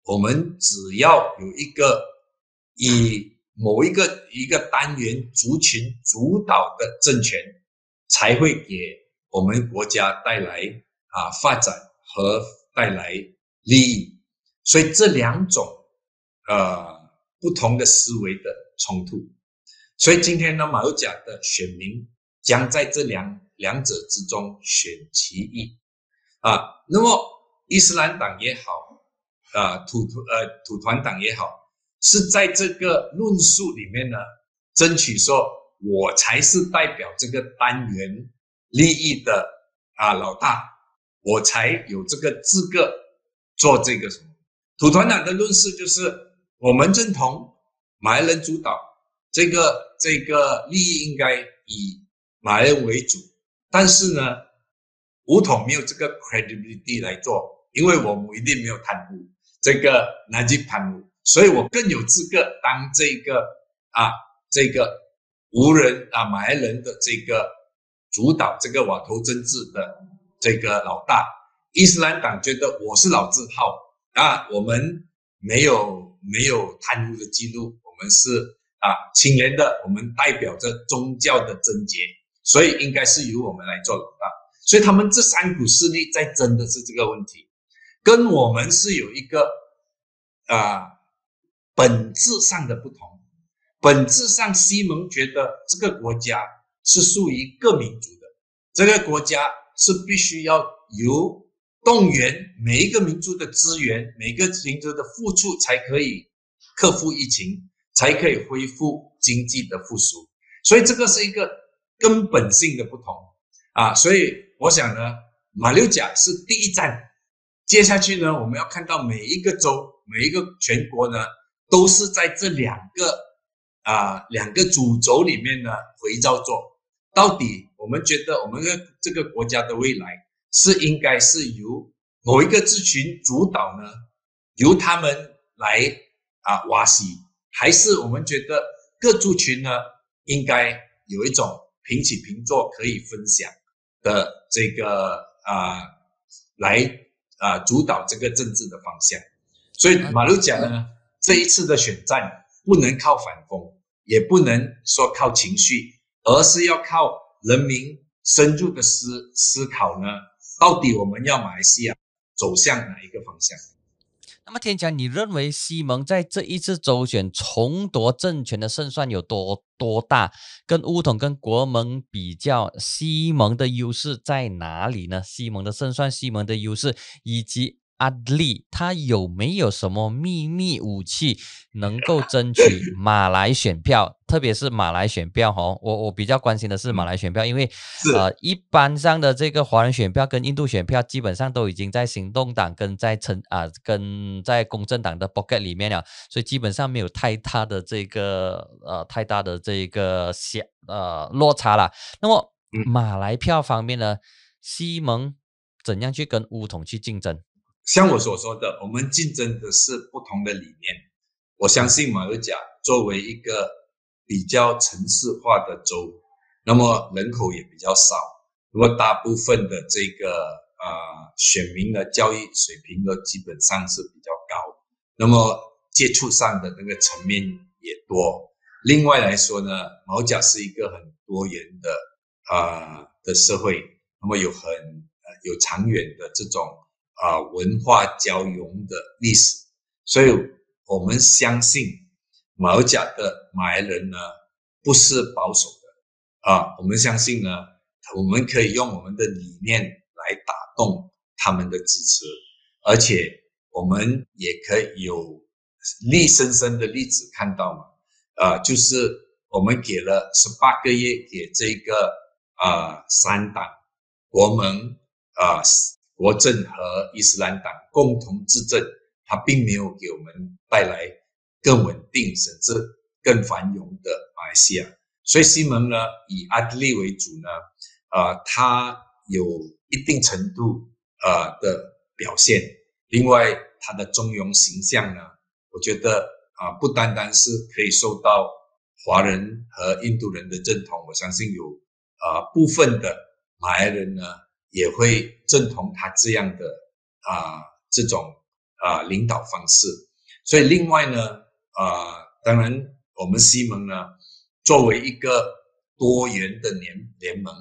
我们只要有一个以某一个一个单元族群主导的政权，才会给我们国家带来啊发展和带来利益。所以这两种，呃。不同的思维的冲突，所以今天呢，马六甲的选民将在这两两者之中选其一啊。那么伊斯兰党也好，啊土土呃土团党也好，是在这个论述里面呢，争取说我才是代表这个单元利益的啊老大，我才有这个资格做这个什么。土团党的论述就是，我们认同马来人主导，这个这个利益应该以马来人为主，但是呢，武统没有这个 credibility 来做，因为我们一定没有贪污，这个南京贪污，所以我更有资格当这个啊这个无人啊马来人的这个主导这个瓦头政治的这个老大。伊斯兰党觉得我是老字号。啊，我们没有没有贪污的记录，我们是啊清廉的，我们代表着宗教的贞洁，所以应该是由我们来做老大。所以他们这三股势力在争的是这个问题，跟我们是有一个啊本质上的不同。本质上，西蒙觉得这个国家是属于各民族的，这个国家是必须要由。动员每一个民族的资源，每个民族的付出，才可以克服疫情，才可以恢复经济的复苏。所以这个是一个根本性的不同啊！所以我想呢，马六甲是第一站，接下去呢，我们要看到每一个州、每一个全国呢，都是在这两个啊两个主轴里面呢回照做。到底我们觉得我们的这个国家的未来？是应该是由某一个族群主导呢？由他们来啊瓦西，还是我们觉得各族群呢应该有一种平起平坐可以分享的这个啊来啊主导这个政治的方向？所以马六甲呢这一次的选战不能靠反攻，也不能说靠情绪，而是要靠人民深入的思思考呢。到底我们要马来西亚走向哪一个方向？那么天强，你认为西蒙在这一次周选重夺政权的胜算有多多大？跟乌统跟国盟比较，西蒙的优势在哪里呢？西蒙的胜算，西蒙的优势以及。阿利他有没有什么秘密武器能够 *laughs* 争取马来选票？*laughs* 特别是马来选票哦，我我比较关心的是马来选票，因为呃，一般上的这个华人选票跟印度选票基本上都已经在行动党跟在成啊跟在公正党的 pocket 里面了，所以基本上没有太大的这个呃太大的这个小呃落差了。那么马来票方面呢，西蒙怎样去跟乌统去竞争？像我所说的，我们竞争的是不同的理念。我相信马六甲作为一个比较城市化的州，那么人口也比较少，那么大部分的这个呃选民的教育水平呢，基本上是比较高，那么接触上的那个层面也多。另外来说呢，毛甲是一个很多元的啊的社会，那么有很呃有长远的这种。啊，文化交融的历史，所以我们相信马六甲的马来人呢不是保守的啊，我们相信呢，我们可以用我们的理念来打动他们的支持，而且我们也可以有立生生的例子看到嘛，啊，就是我们给了十八个月给这个啊三党国盟啊。国政和伊斯兰党共同执政，它并没有给我们带来更稳定甚至更繁荣的马来西亚。所以西蒙呢，以阿德利为主呢，啊，他有一定程度呃的表现。另外，他的中庸形象呢，我觉得啊，不单单是可以受到华人和印度人的认同，我相信有啊部分的马来人呢。也会认同他这样的啊这种啊领导方式，所以另外呢啊当然我们西蒙呢作为一个多元的联联盟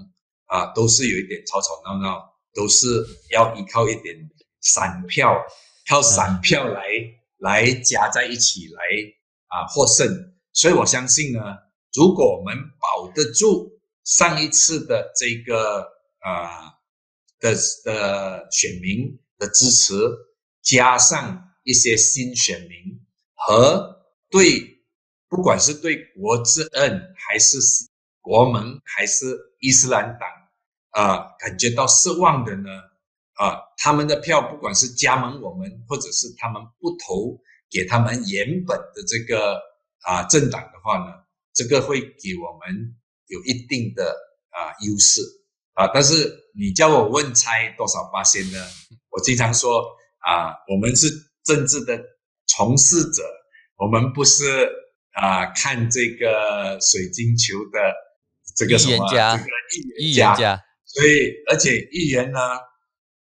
啊都是有一点吵吵闹闹，都是要依靠一点散票，靠散票来来加在一起来啊获胜，所以我相信呢如果我们保得住上一次的这个啊的的选民的支持，加上一些新选民和对不管是对国之恩还是国盟还是伊斯兰党啊感觉到失望的呢啊他们的票不管是加盟我们或者是他们不投给他们原本的这个啊政党的话呢，这个会给我们有一定的啊优势。啊，但是你叫我问猜多少八仙呢？我经常说啊，我们是政治的从事者，我们不是啊看这个水晶球的这个什么这个预言家，所以而且预言呢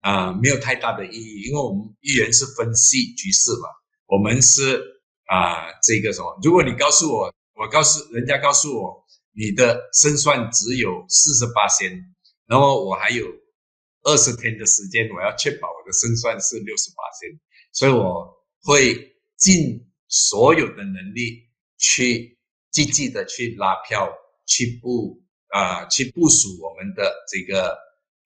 啊没有太大的意义，因为我们预言是分析局势嘛。我们是啊，这个什么？如果你告诉我，我告诉人家告诉我，你的胜算只有四十八仙，然后我还有二十天的时间，我要确保我的胜算是六十八仙，所以我会尽所有的能力去积极的去拉票，去布啊，去部署我们的这个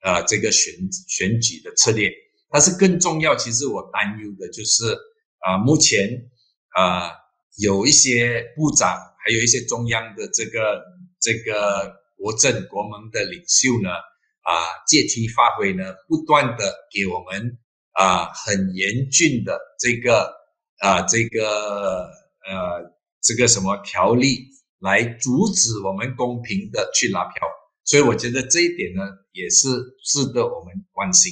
呃这个选选举的策略。但是更重要，其实我担忧的就是。啊，目前啊，有一些部长，还有一些中央的这个这个国政国盟的领袖呢，啊，借题发挥呢，不断的给我们啊很严峻的这个啊这个呃这个什么条例来阻止我们公平的去拉票，所以我觉得这一点呢，也是值得我们关心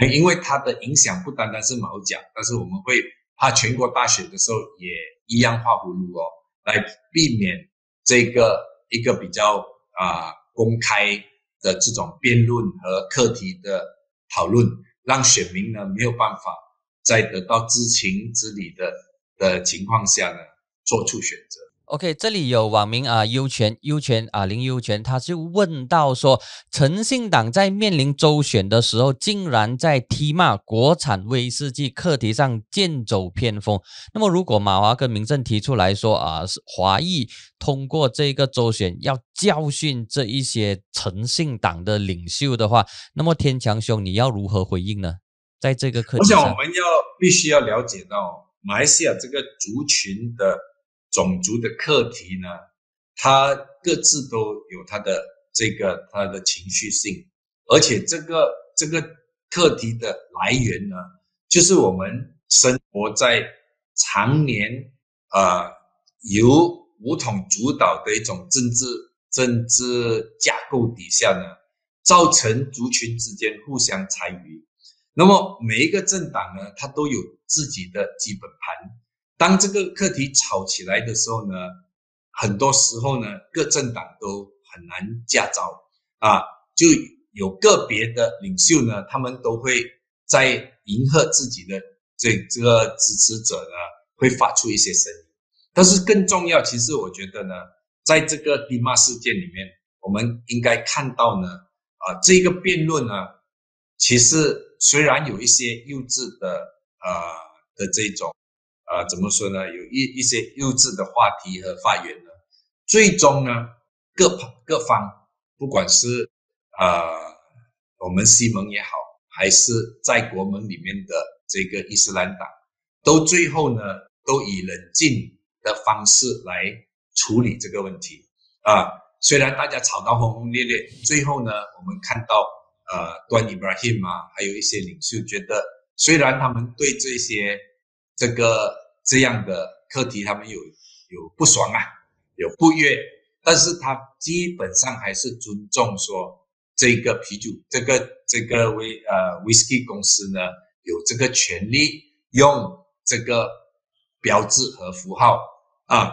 的，因为它的影响不单单是毛讲，但是我们会。怕全国大选的时候也一样画葫芦哦，来避免这个一个比较啊公开的这种辩论和课题的讨论，让选民呢没有办法在得到知情知理的的情况下呢做出选择。OK，这里有网民啊，优权优权啊，林优权，他就问到说，诚信党在面临周选的时候，竟然在踢骂国产威士忌课题上剑走偏锋。那么，如果马华跟民政提出来说啊，是华裔通过这个周选要教训这一些诚信党的领袖的话，那么天强兄，你要如何回应呢？在这个课题上，我想我们要必须要了解到马来西亚这个族群的。种族的课题呢，它各自都有它的这个它的情绪性，而且这个这个课题的来源呢，就是我们生活在常年啊由武统主导的一种政治政治架构底下呢，造成族群之间互相猜疑。那么每一个政党呢，它都有自己的基本盘。当这个课题吵起来的时候呢，很多时候呢，各政党都很难驾招啊，就有个别的领袖呢，他们都会在迎合自己的这这个支持者呢，会发出一些声音。但是更重要，其实我觉得呢，在这个迪马事件里面，我们应该看到呢，啊，这个辩论呢，其实虽然有一些幼稚的呃的这种。啊，怎么说呢？有一一些幼稚的话题和发言呢，最终呢，各各方，不管是啊我们西盟也好，还是在国门里面的这个伊斯兰党，都最后呢，都以冷静的方式来处理这个问题啊。虽然大家吵到轰轰烈烈，最后呢，我们看到呃，端伊布拉希啊，还有一些领袖觉得，虽然他们对这些。这个这样的课题，他们有有不爽啊，有不悦，但是他基本上还是尊重说这个啤酒，这个这个威呃威士忌公司呢有这个权利用这个标志和符号啊，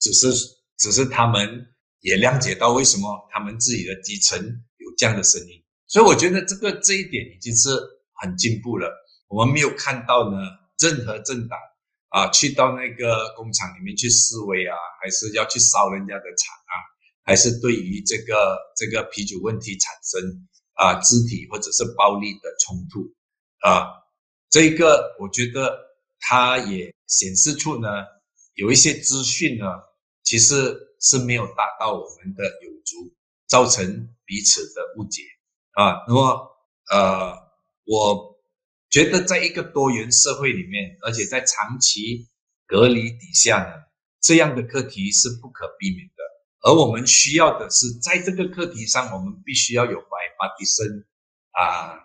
只是只是他们也谅解到为什么他们自己的基层有这样的声音，所以我觉得这个这一点已经是很进步了，我们没有看到呢。任何政党啊，去到那个工厂里面去示威啊，还是要去烧人家的厂啊，还是对于这个这个啤酒问题产生啊肢体或者是暴力的冲突啊，这个我觉得它也显示出呢，有一些资讯呢，其实是没有达到我们的有足，造成彼此的误解啊。那么呃，我觉得在一个多元社会里面，而且在长期隔离底下呢，这样的课题是不可避免的。而我们需要的是，在这个课题上，我们必须要有 bipartisan 啊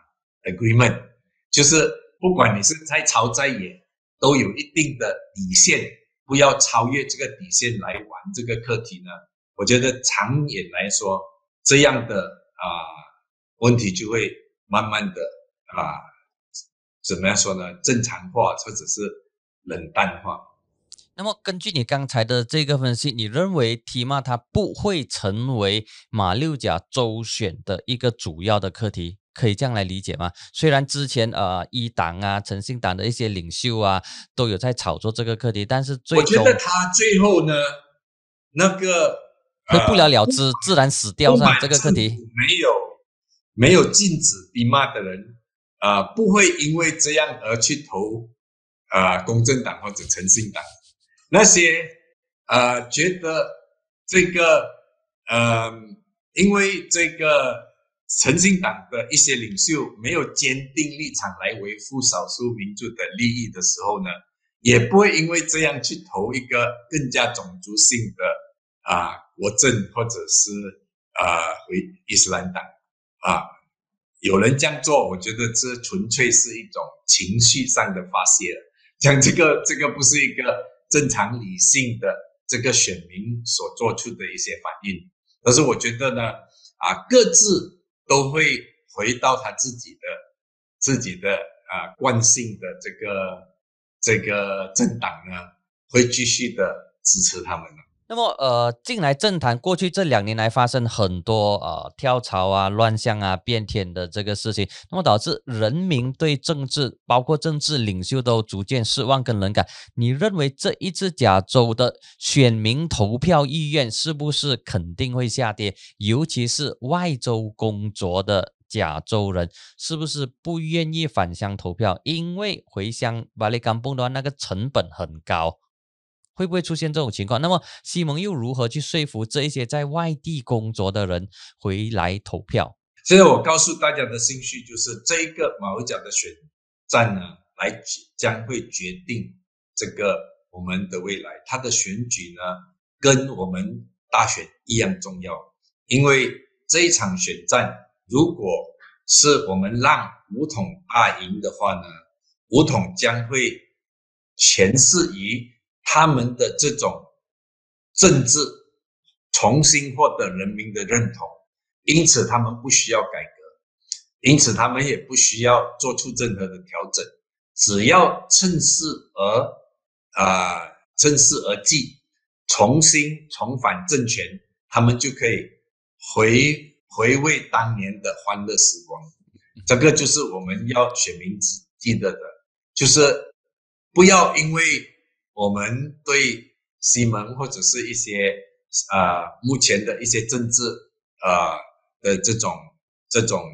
agreement，就是不管你是在朝在野，都有一定的底线，不要超越这个底线来玩这个课题呢。我觉得长远来说，这样的啊问题就会慢慢的啊怎么样说呢？正常化或者是冷淡化。那么根据你刚才的这个分析，你认为提马它不会成为马六甲州选的一个主要的课题，可以这样来理解吗？虽然之前呃一党啊、诚信党的一些领袖啊都有在炒作这个课题，但是最终我觉得他最后呢，那个会不了了之，自然死掉上这个课题。没有没有禁止逼骂的人啊，不会因为这样而去投啊公正党或者诚信党。那些呃觉得这个呃，因为这个诚信党的一些领袖没有坚定立场来维护少数民族的利益的时候呢，也不会因为这样去投一个更加种族性的啊国政或者是啊回伊斯兰党啊。有人这样做，我觉得这纯粹是一种情绪上的发泄了。讲这个，这个不是一个。正常理性的这个选民所做出的一些反应，但是我觉得呢，啊，各自都会回到他自己的自己的啊惯性的这个这个政党呢，会继续的支持他们的。那么，呃，近来政坛过去这两年来发生很多呃跳槽啊、乱象啊、变天的这个事情，那么导致人民对政治，包括政治领袖都逐渐失望跟冷感。你认为这一次加州的选民投票意愿是不是肯定会下跌？尤其是外州工作的加州人，是不是不愿意返乡投票？因为回乡巴里甘蹦的话，那个成本很高。会不会出现这种情况？那么西蒙又如何去说服这一些在外地工作的人回来投票？现在我告诉大家的兴趣就是，这一个马六甲的选战呢，来将会决定这个我们的未来。它的选举呢，跟我们大选一样重要，因为这一场选战，如果是我们让五统大赢的话呢，五统将会诠释于。他们的这种政治重新获得人民的认同，因此他们不需要改革，因此他们也不需要做出任何的调整，只要趁势而啊趁势而继，重新重返政权，他们就可以回回味当年的欢乐时光。这个就是我们要选民记记得的，就是不要因为。我们对西蒙或者是一些呃目前的一些政治呃的这种这种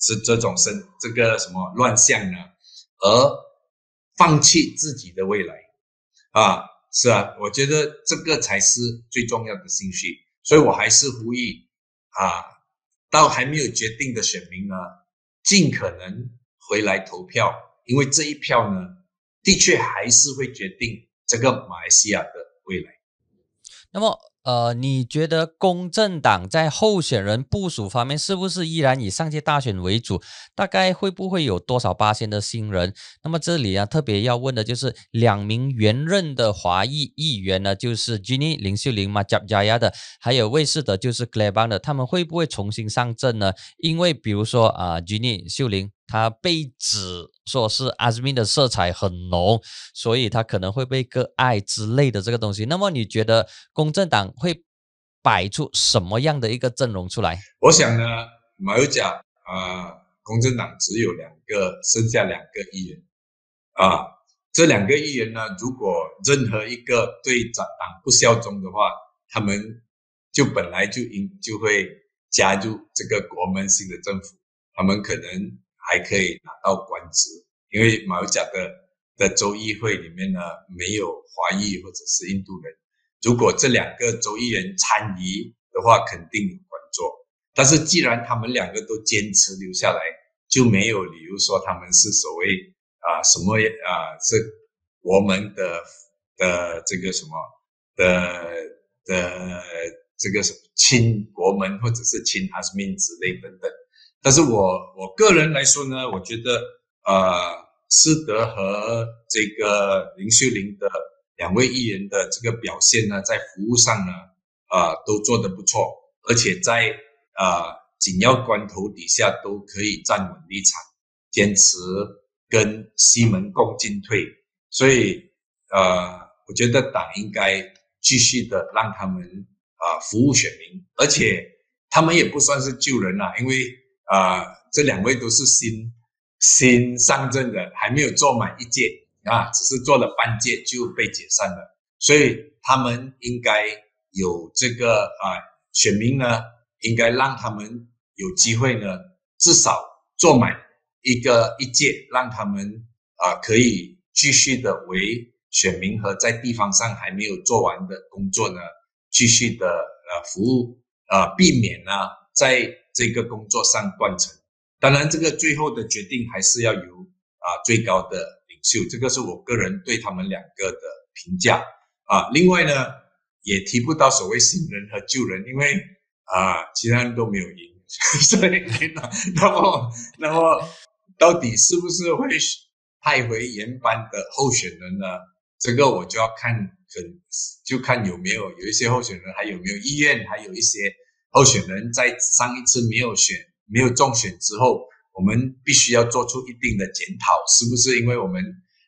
是这种生这个什么乱象呢，而放弃自己的未来。啊，是啊，我觉得这个才是最重要的兴趣，所以我还是呼吁啊，到还没有决定的选民呢，尽可能回来投票，因为这一票呢，的确还是会决定。这个马来西亚的未来。那么，呃，你觉得公正党在候选人部署方面是不是依然以上届大选为主？大概会不会有多少八千的新人？那么这里啊，特别要问的就是两名原任的华裔议员呢，就是 Jenny 林秀玲嘛、贾加亚的，还有卫士的，就是 c l a b a n 的，他们会不会重新上阵呢？因为比如说啊，Jenny 秀玲。他被指说是阿兹敏的色彩很浓，所以他可能会被割爱之类的这个东西。那么你觉得公正党会摆出什么样的一个阵容出来？我想呢，马六甲啊，公正党只有两个，剩下两个议员啊，这两个议员呢，如果任何一个对党党不效忠的话，他们就本来就应就会加入这个国门性的政府，他们可能。还可以拿到官职，因为马六甲的的州议会里面呢没有华裔或者是印度人，如果这两个州议员参与的话，肯定有关做。但是既然他们两个都坚持留下来，就没有理由说他们是所谓啊什么啊是我们的的这个什么的的这个什么亲国门或者是亲阿斯敏之类等等。但是我我个人来说呢，我觉得呃。施德和这个林秀玲的两位议员的这个表现呢，在服务上呢，啊，都做得不错，而且在啊紧要关头底下都可以站稳立场，坚持跟西门共进退。所以，呃，我觉得党应该继续的让他们啊服务选民，而且他们也不算是救人啊，因为啊这两位都是新。新上阵的还没有做满一届啊，只是做了半届就被解散了，所以他们应该有这个啊，选民呢应该让他们有机会呢，至少做满一个一届，让他们啊可以继续的为选民和在地方上还没有做完的工作呢，继续的呃服务啊，避免呢在这个工作上断层。当然，这个最后的决定还是要由啊最高的领袖，这个是我个人对他们两个的评价啊。另外呢，也提不到所谓新人和旧人，因为啊其他人都没有赢，*laughs* 所以那么那么到底是不是会派回原班的候选人呢？这个我就要看，很就看有没有有一些候选人还有没有意愿，还有一些候选人在上一次没有选。没有中选之后，我们必须要做出一定的检讨，是不是因为我们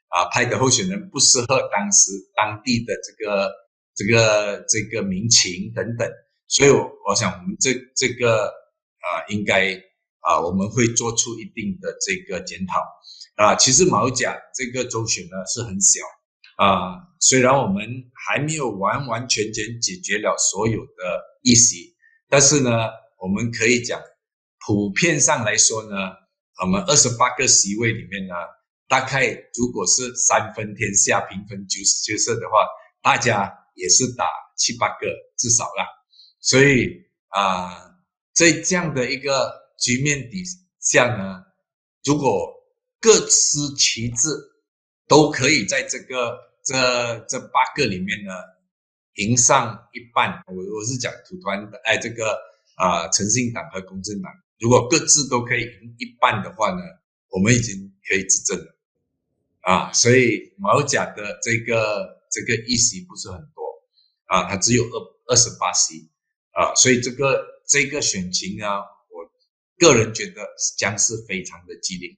啊派的候选人不适合当时当地的这个这个这个民情等等？所以，我我想我们这这个啊，应该啊，我们会做出一定的这个检讨啊。其实毛甲这个周选呢是很小啊，虽然我们还没有完完全全解决了所有的议席，但是呢，我们可以讲。普遍上来说呢，我们二十八个席位里面呢，大概如果是三分天下平分九十九色的话，大家也是打七八个至少啦。所以啊，在这样的一个局面底下呢，如果各司其职，都可以在这个这这八个里面呢赢上一半。我我是讲土团的，哎，这个啊，诚信党和公正党。如果各自都可以赢一半的话呢，我们已经可以执政了，啊，所以毛甲的这个这个议席不是很多，啊，它只有二二十八席，啊，所以这个这个选情呢，我个人觉得将是非常的激烈。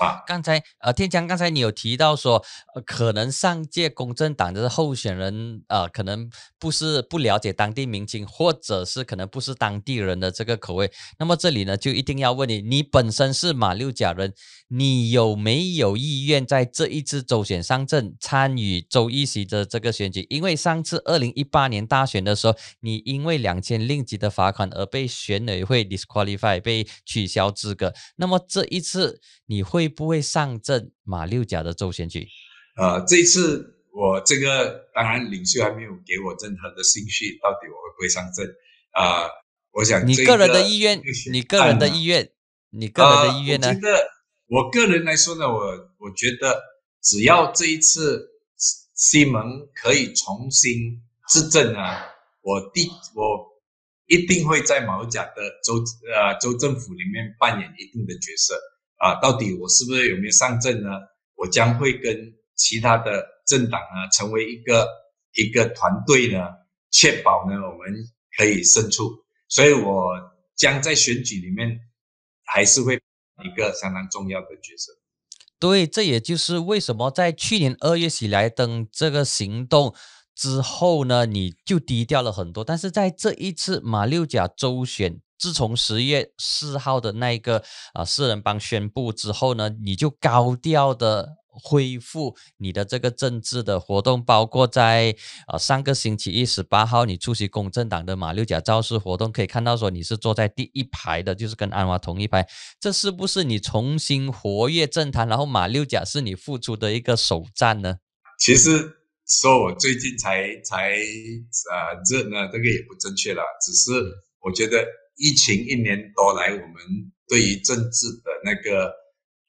啊，刚才呃，天强，刚才你有提到说，呃，可能上届公正党的候选人，呃，可能不是不了解当地民情，或者是可能不是当地人的这个口味。那么这里呢，就一定要问你，你本身是马六甲人，你有没有意愿在这一次州选上阵，参与州议席的这个选举？因为上次二零一八年大选的时候，你因为两千令吉的罚款而被选委会 disqualify，被取消资格。那么这一次你会？不会上阵马六甲的周选举？呃，这次我这个当然领袖还没有给我任何的信息，到底我会不会上阵？啊，我想你个人的意愿，你个人的意愿，你个人的意愿呢？我觉得我个人来说呢，我我觉得只要这一次西蒙可以重新执政啊，我第我一定会在马六甲的州呃州政府里面扮演一定的角色。啊，到底我是不是有没有上阵呢？我将会跟其他的政党呢，成为一个一个团队呢，确保呢我们可以胜出。所以我将在选举里面还是会一个相当重要的角色。对，这也就是为什么在去年二月喜来登这个行动之后呢，你就低调了很多。但是在这一次马六甲州选。自从十月四号的那个啊四人帮宣布之后呢，你就高调的恢复你的这个政治的活动，包括在啊上个星期一十八号你出席公正党的马六甲造势活动，可以看到说你是坐在第一排的，就是跟安华同一排，这是不是你重新活跃政坛？然后马六甲是你付出的一个首战呢？其实说我最近才才啊认呢，这个也不正确了。只是我觉得疫情一年多来，我们对于政治的那个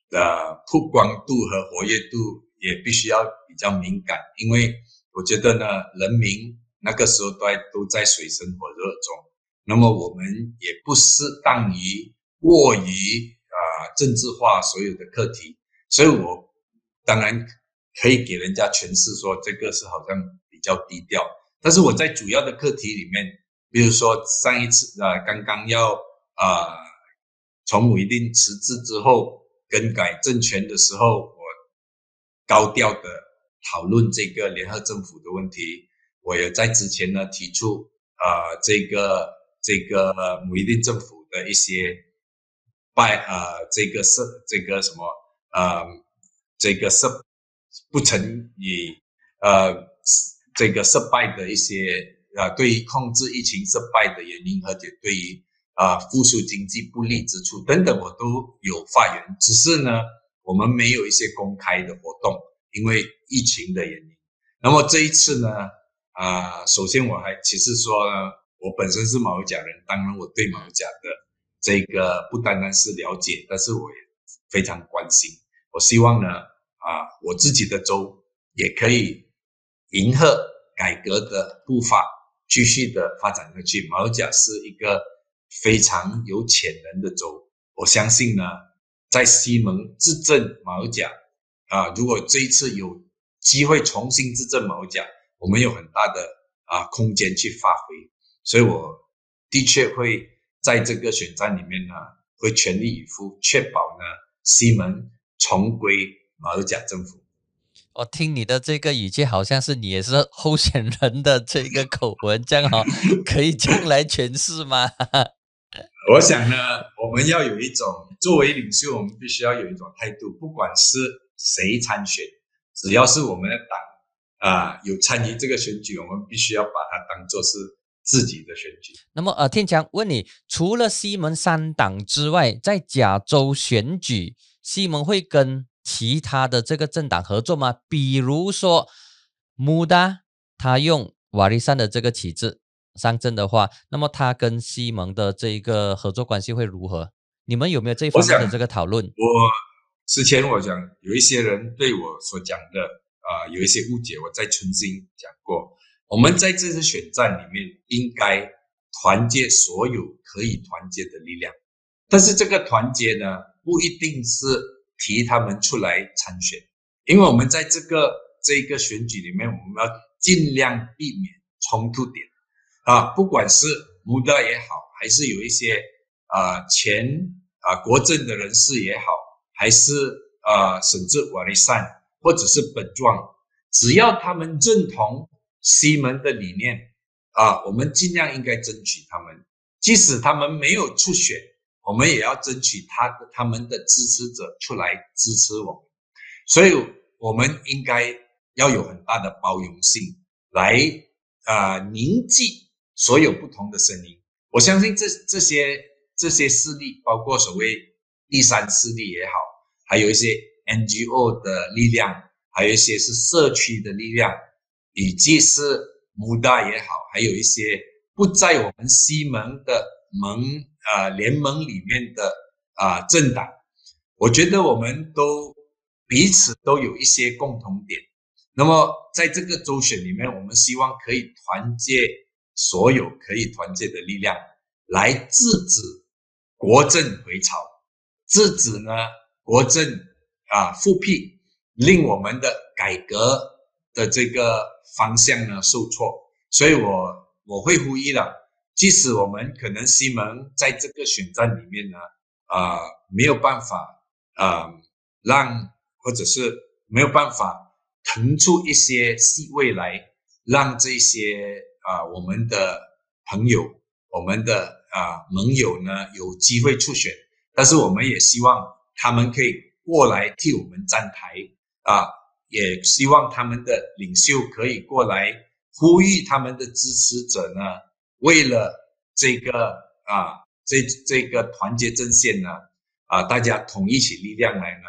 的曝光度和活跃度也必须要比较敏感，因为我觉得呢，人民那个时候都在都在水深火热中，那么我们也不适当于过于啊政治化所有的课题，所以我当然。可以给人家诠释说这个是好像比较低调，但是我在主要的课题里面，比如说上一次啊，刚刚要啊从武一定辞职之后更改政权的时候，我高调的讨论这个联合政府的问题，我也在之前呢提出啊这个这个武一定政府的一些败啊这个是这个什么啊这个是。不曾以呃这个失败的一些啊，对于控制疫情失败的原因，而且对于啊复苏经济不利之处等等，我都有发言。只是呢，我们没有一些公开的活动，因为疫情的原因。那么这一次呢，啊，首先我还其实说，我本身是马六甲人，当然我对马六甲的这个不单单是了解，但是我也非常关心。我希望呢。啊，我自己的州也可以迎合改革的步伐，继续的发展下去。马六甲是一个非常有潜能的州，我相信呢，在西蒙执政马六甲啊，如果这一次有机会重新执政马六甲，我们有很大的啊空间去发挥。所以我的确会在这个选战里面呢，会全力以赴，确保呢西蒙重归。马六甲政府，我听你的这个语气，好像是你也是候选人的这个口吻，这样哈，可以这样来诠释吗？*laughs* 我想呢，我们要有一种作为领袖，我们必须要有一种态度，不管是谁参选，只要是我们的党啊有参与这个选举，我们必须要把它当做是自己的选举。那么呃，天强问你，除了西门三党之外，在加州选举，西门会跟？其他的这个政党合作吗？比如说穆达，他用瓦利山的这个旗帜上阵的话，那么他跟西蒙的这一个合作关系会如何？你们有没有这方面的这个讨论？我之前我讲有一些人对我所讲的啊有一些误解，我再重新讲过。我们在这次选战里面应该团结所有可以团结的力量，但是这个团结呢，不一定是。提他们出来参选，因为我们在这个这个选举里面，我们要尽量避免冲突点啊，不管是穆德也好，还是有一些啊前啊国政的人士也好，还是啊甚至瓦利善或者是本庄，只要他们认同西门的理念啊，我们尽量应该争取他们，即使他们没有出选。我们也要争取他他们的支持者出来支持我们，所以我们应该要有很大的包容性，来啊凝聚所有不同的声音。我相信这这些这些势力，包括所谓第三势力也好，还有一些 NGO 的力量，还有一些是社区的力量，以及是穆大也好，还有一些不在我们西门的门。啊，联盟里面的啊政党，我觉得我们都彼此都有一些共同点。那么在这个周选里面，我们希望可以团结所有可以团结的力量，来制止国政回潮，制止呢国政啊复辟，令我们的改革的这个方向呢受挫。所以我我会呼吁了。即使我们可能西蒙在这个选战里面呢，啊，没有办法啊，让或者是没有办法腾出一些席位来，让这些啊我们的朋友、我们的啊盟友呢有机会出选，但是我们也希望他们可以过来替我们站台啊，也希望他们的领袖可以过来呼吁他们的支持者呢。为了这个啊，这这个团结阵线呢，啊，大家统一起力量来呢，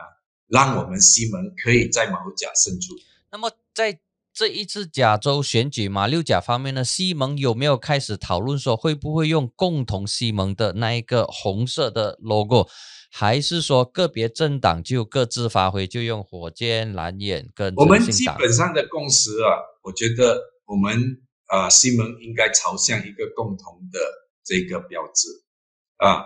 让我们西门可以在马六甲胜出。那么在这一次甲州选举，马六甲方面呢，西蒙有没有开始讨论说会不会用共同西蒙的那一个红色的 logo，还是说个别政党就各自发挥，就用火箭、蓝眼跟我们基本上的共识啊，我觉得我们啊西蒙应该朝向一个共同的这个标志啊。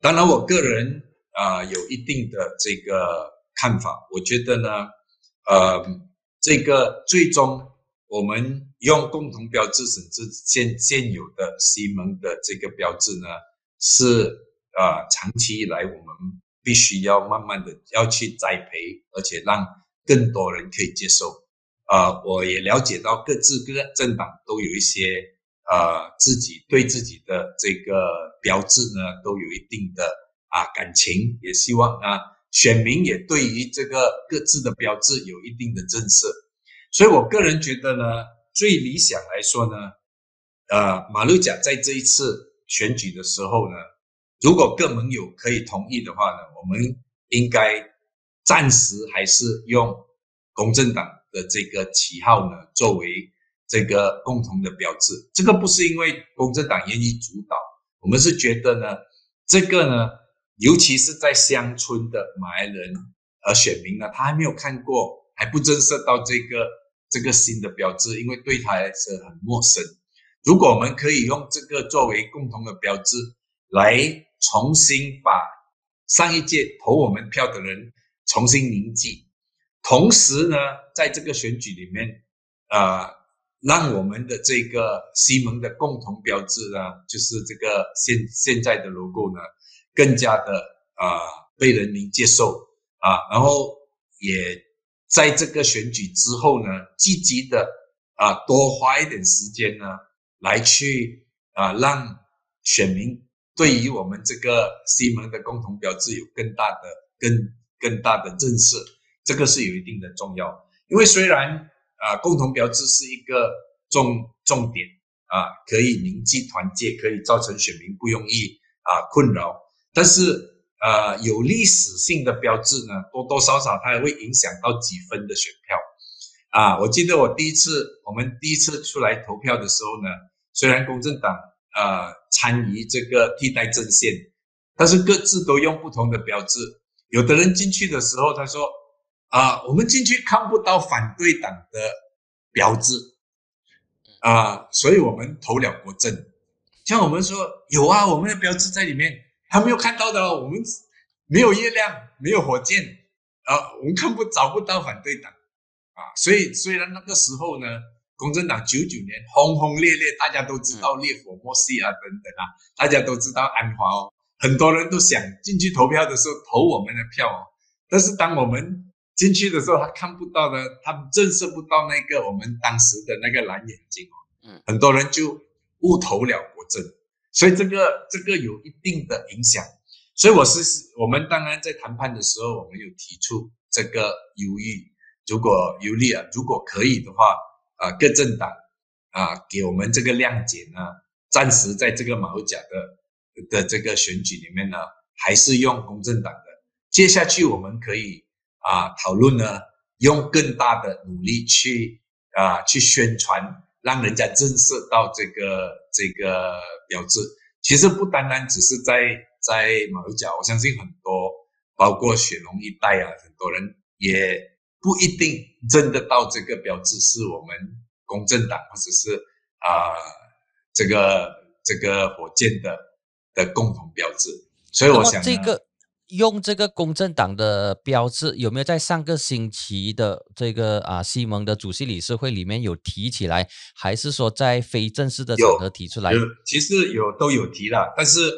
当然，我个人啊有一定的这个看法，我觉得呢，呃。这个最终，我们用共同标志甚至现现有的西蒙的这个标志呢，是啊，长期以来我们必须要慢慢的要去栽培，而且让更多人可以接受。啊，我也了解到各自各政党都有一些啊自己对自己的这个标志呢都有一定的啊感情，也希望啊。选民也对于这个各自的标志有一定的震慑，所以我个人觉得呢，最理想来说呢，呃，马六甲在这一次选举的时候呢，如果各盟友可以同意的话呢，我们应该暂时还是用公正党的这个旗号呢作为这个共同的标志。这个不是因为公正党愿意主导，我们是觉得呢，这个呢。尤其是在乡村的马来人和选民呢，他还没有看过，还不震慑到这个这个新的标志，因为对他来说很陌生。如果我们可以用这个作为共同的标志，来重新把上一届投我们票的人重新铭记，同时呢，在这个选举里面，呃，让我们的这个西蒙的共同标志呢，就是这个现现在的 logo 呢。更加的啊被人民接受啊，然后也在这个选举之后呢，积极的啊多花一点时间呢，来去啊让选民对于我们这个西蒙的共同标志有更大的、更更大的认识，这个是有一定的重要。因为虽然啊共同标志是一个重重点啊，可以铭记团结，可以造成选民不容易啊困扰。但是，呃，有历史性的标志呢，多多少少它也会影响到几分的选票，啊，我记得我第一次我们第一次出来投票的时候呢，虽然公正党呃参与这个替代阵线，但是各自都用不同的标志。有的人进去的时候他说，啊，我们进去看不到反对党的标志，啊，所以我们投了国政。像我们说有啊，我们的标志在里面。他没有看到的，我们没有月亮，没有火箭，啊，我们看不找不到反对党，啊，所以虽然那个时候呢，公正党九九年轰轰烈烈，大家都知道烈火莫西啊等等啊，大家都知道安华哦，很多人都想进去投票的时候投我们的票哦，但是当我们进去的时候，他看不到的，他震慑不到那个我们当时的那个蓝眼睛哦，嗯，很多人就误投了国政。所以这个这个有一定的影响，所以我是我们当然在谈判的时候，我们有提出这个犹豫，如果有利啊，如果可以的话，啊，各政党啊，给我们这个谅解呢，暂时在这个马六甲的的这个选举里面呢，还是用公正党的，接下去我们可以啊讨论呢，用更大的努力去啊去宣传。让人家认识到这个这个标志，其实不单单只是在在马六甲，我相信很多，包括雪龙一带啊，很多人也不一定认得到这个标志是我们公正党或者是啊这个这个火箭的的共同标志，所以我想这个。用这个公正党的标志有没有在上个星期的这个啊西蒙的主席理事会里面有提起来，还是说在非正式的场合提出来？有，其实有都有提了，但是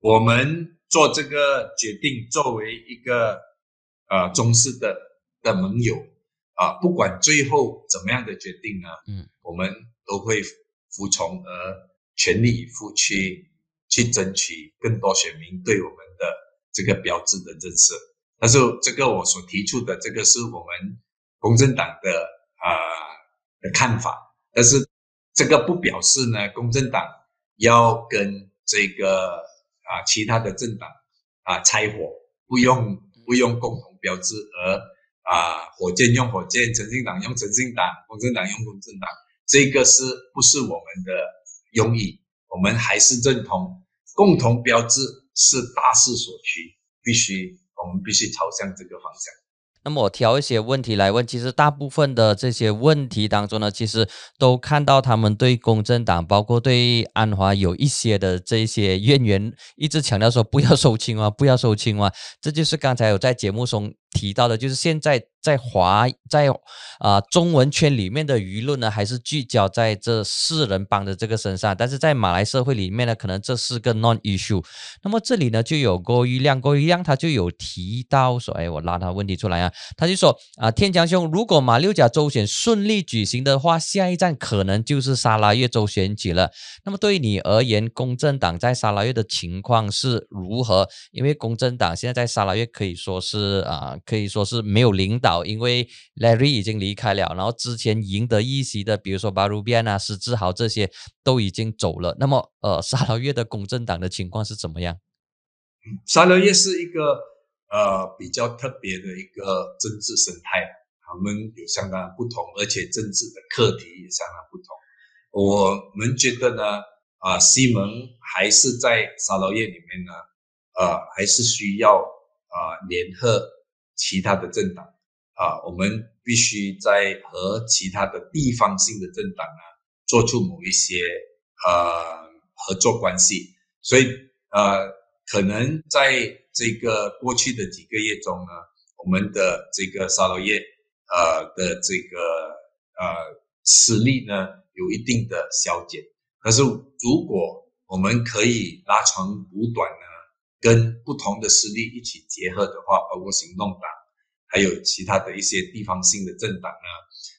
我们做这个决定，作为一个呃中式的的盟友啊，不管最后怎么样的决定呢，嗯，我们都会服从，而全力以赴去去争取更多选民对我们的。这个标志的认识，但是这个我所提出的这个是我们公正党的啊的看法，但是这个不表示呢，公正党要跟这个啊其他的政党啊拆伙，不用不用共同标志，而啊，火箭用火箭，诚信党用诚信党，公正党用公正党，这个是不是我们的用意？我们还是认同共同标志是大势所趋，必须我们必须朝向这个方向。那么我挑一些问题来问，其实大部分的这些问题当中呢，其实都看到他们对公正党，包括对安华有一些的这些怨言，一直强调说不要收清啊，不要收清啊，这就是刚才有在节目中。提到的就是现在在华在啊中文圈里面的舆论呢，还是聚焦在这四人帮的这个身上。但是在马来社会里面呢，可能这是个 non issue。那么这里呢，就有郭玉亮，郭玉亮他就有提到说，哎，我拉他问题出来啊，他就说啊，天强兄，如果马六甲州选顺利举行的话，下一站可能就是沙拉越州选举了。那么对你而言，公正党在沙拉越的情况是如何？因为公正党现在在沙拉越可以说是啊。可以说是没有领导，因为 Larry 已经离开了，然后之前赢得一席的，比如说巴鲁边啊、施志豪这些都已经走了。那么，呃，沙劳越的公正党的情况是怎么样？沙劳越是一个呃比较特别的一个政治生态，他们有相当不同，而且政治的课题也相当不同。我们觉得呢，啊，西蒙还是在沙劳越里面呢，呃，还是需要啊联合。其他的政党啊，我们必须在和其他的地方性的政党啊，做出某一些呃合作关系。所以呃，可能在这个过去的几个月中呢，我们的这个沙劳越呃的这个呃实力呢，有一定的消减。可是如果我们可以拉长补短呢？跟不同的势力一起结合的话，包括行动党，还有其他的一些地方性的政党呢，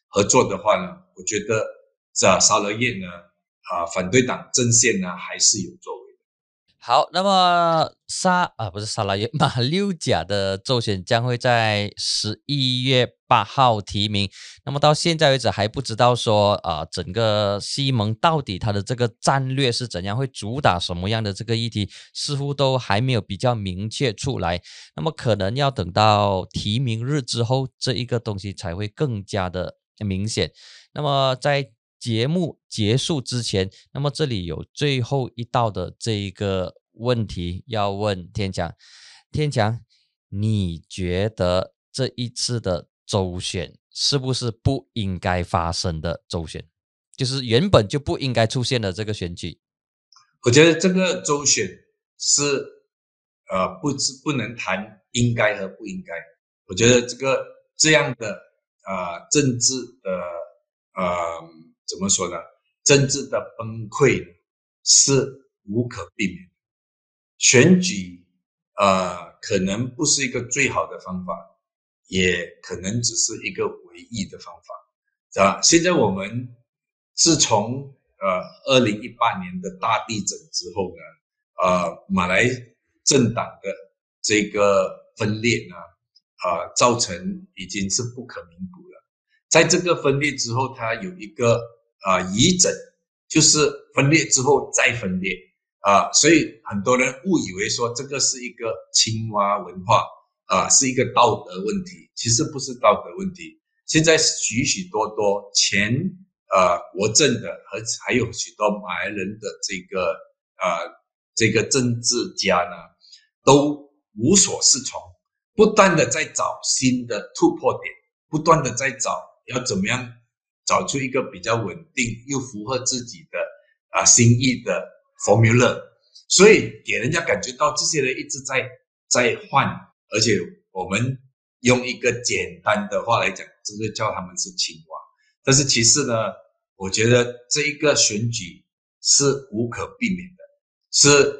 合作的话呢，我觉得这沙勒叶呢，啊，反对党阵线呢还是有作为。好，那么沙啊不是沙拉耶 *laughs* 马六甲的周选将会在十一月八号提名。那么到现在为止还不知道说啊整个西蒙到底他的这个战略是怎样，会主打什么样的这个议题，似乎都还没有比较明确出来。那么可能要等到提名日之后，这一个东西才会更加的明显。那么在节目结束之前，那么这里有最后一道的这一个问题要问天强。天强，你觉得这一次的周选是不是不应该发生的周选？就是原本就不应该出现的这个选举？我觉得这个周选是呃，不是不能谈应该和不应该。我觉得这个这样的呃政治的呃。怎么说呢？政治的崩溃是无可避免。选举，呃，可能不是一个最好的方法，也可能只是一个唯一的方法，是吧？现在我们自从呃二零一八年的大地震之后呢，呃，马来政党的这个分裂呢，呃，造成已经是不可弥补了。在这个分裂之后，它有一个。啊，遗症就是分裂之后再分裂啊，所以很多人误以为说这个是一个青蛙文化啊，是一个道德问题，其实不是道德问题。现在许许多多前呃国政的和还有许多马来人的这个呃这个政治家呢，都无所适从，不断的在找新的突破点，不断的在找要怎么样。找出一个比较稳定又符合自己的啊心意的 formula，所以给人家感觉到这些人一直在在换，而且我们用一个简单的话来讲，就是叫他们是青蛙。但是其次呢，我觉得这一个选举是无可避免的，是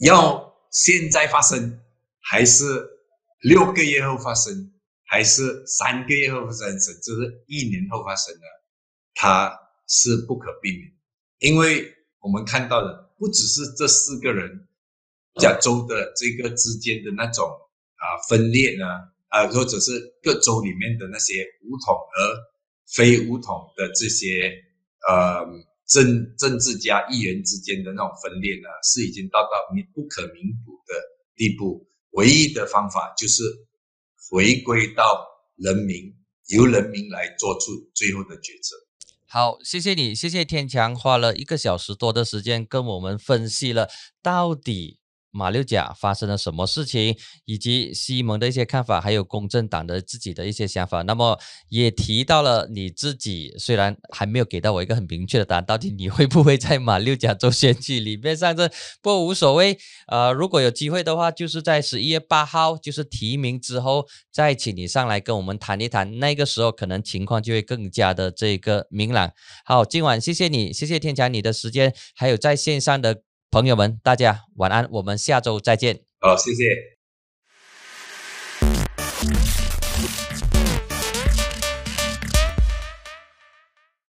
要现在发生，还是六个月后发生？还是三个月后发生，甚至是一年后发生的，它是不可避免。因为我们看到的不只是这四个人，加州的这个之间的那种啊分裂呢，啊或者是各州里面的那些武统和非武统的这些呃政政治家议员之间的那种分裂呢，是已经到到弥不可弥补的地步。唯一的方法就是。回归到人民，由人民来做出最后的决策。好，谢谢你，谢谢天强，花了一个小时多的时间跟我们分析了到底。马六甲发生了什么事情，以及西蒙的一些看法，还有公正党的自己的一些想法。那么也提到了你自己，虽然还没有给到我一个很明确的答案，到底你会不会在马六甲州选举里面上阵？不过无所谓，呃，如果有机会的话，就是在十一月八号，就是提名之后，再请你上来跟我们谈一谈。那个时候可能情况就会更加的这个明朗。好，今晚谢谢你，谢谢天强你的时间，还有在线上的。朋友们，大家晚安，我们下周再见。好，谢谢。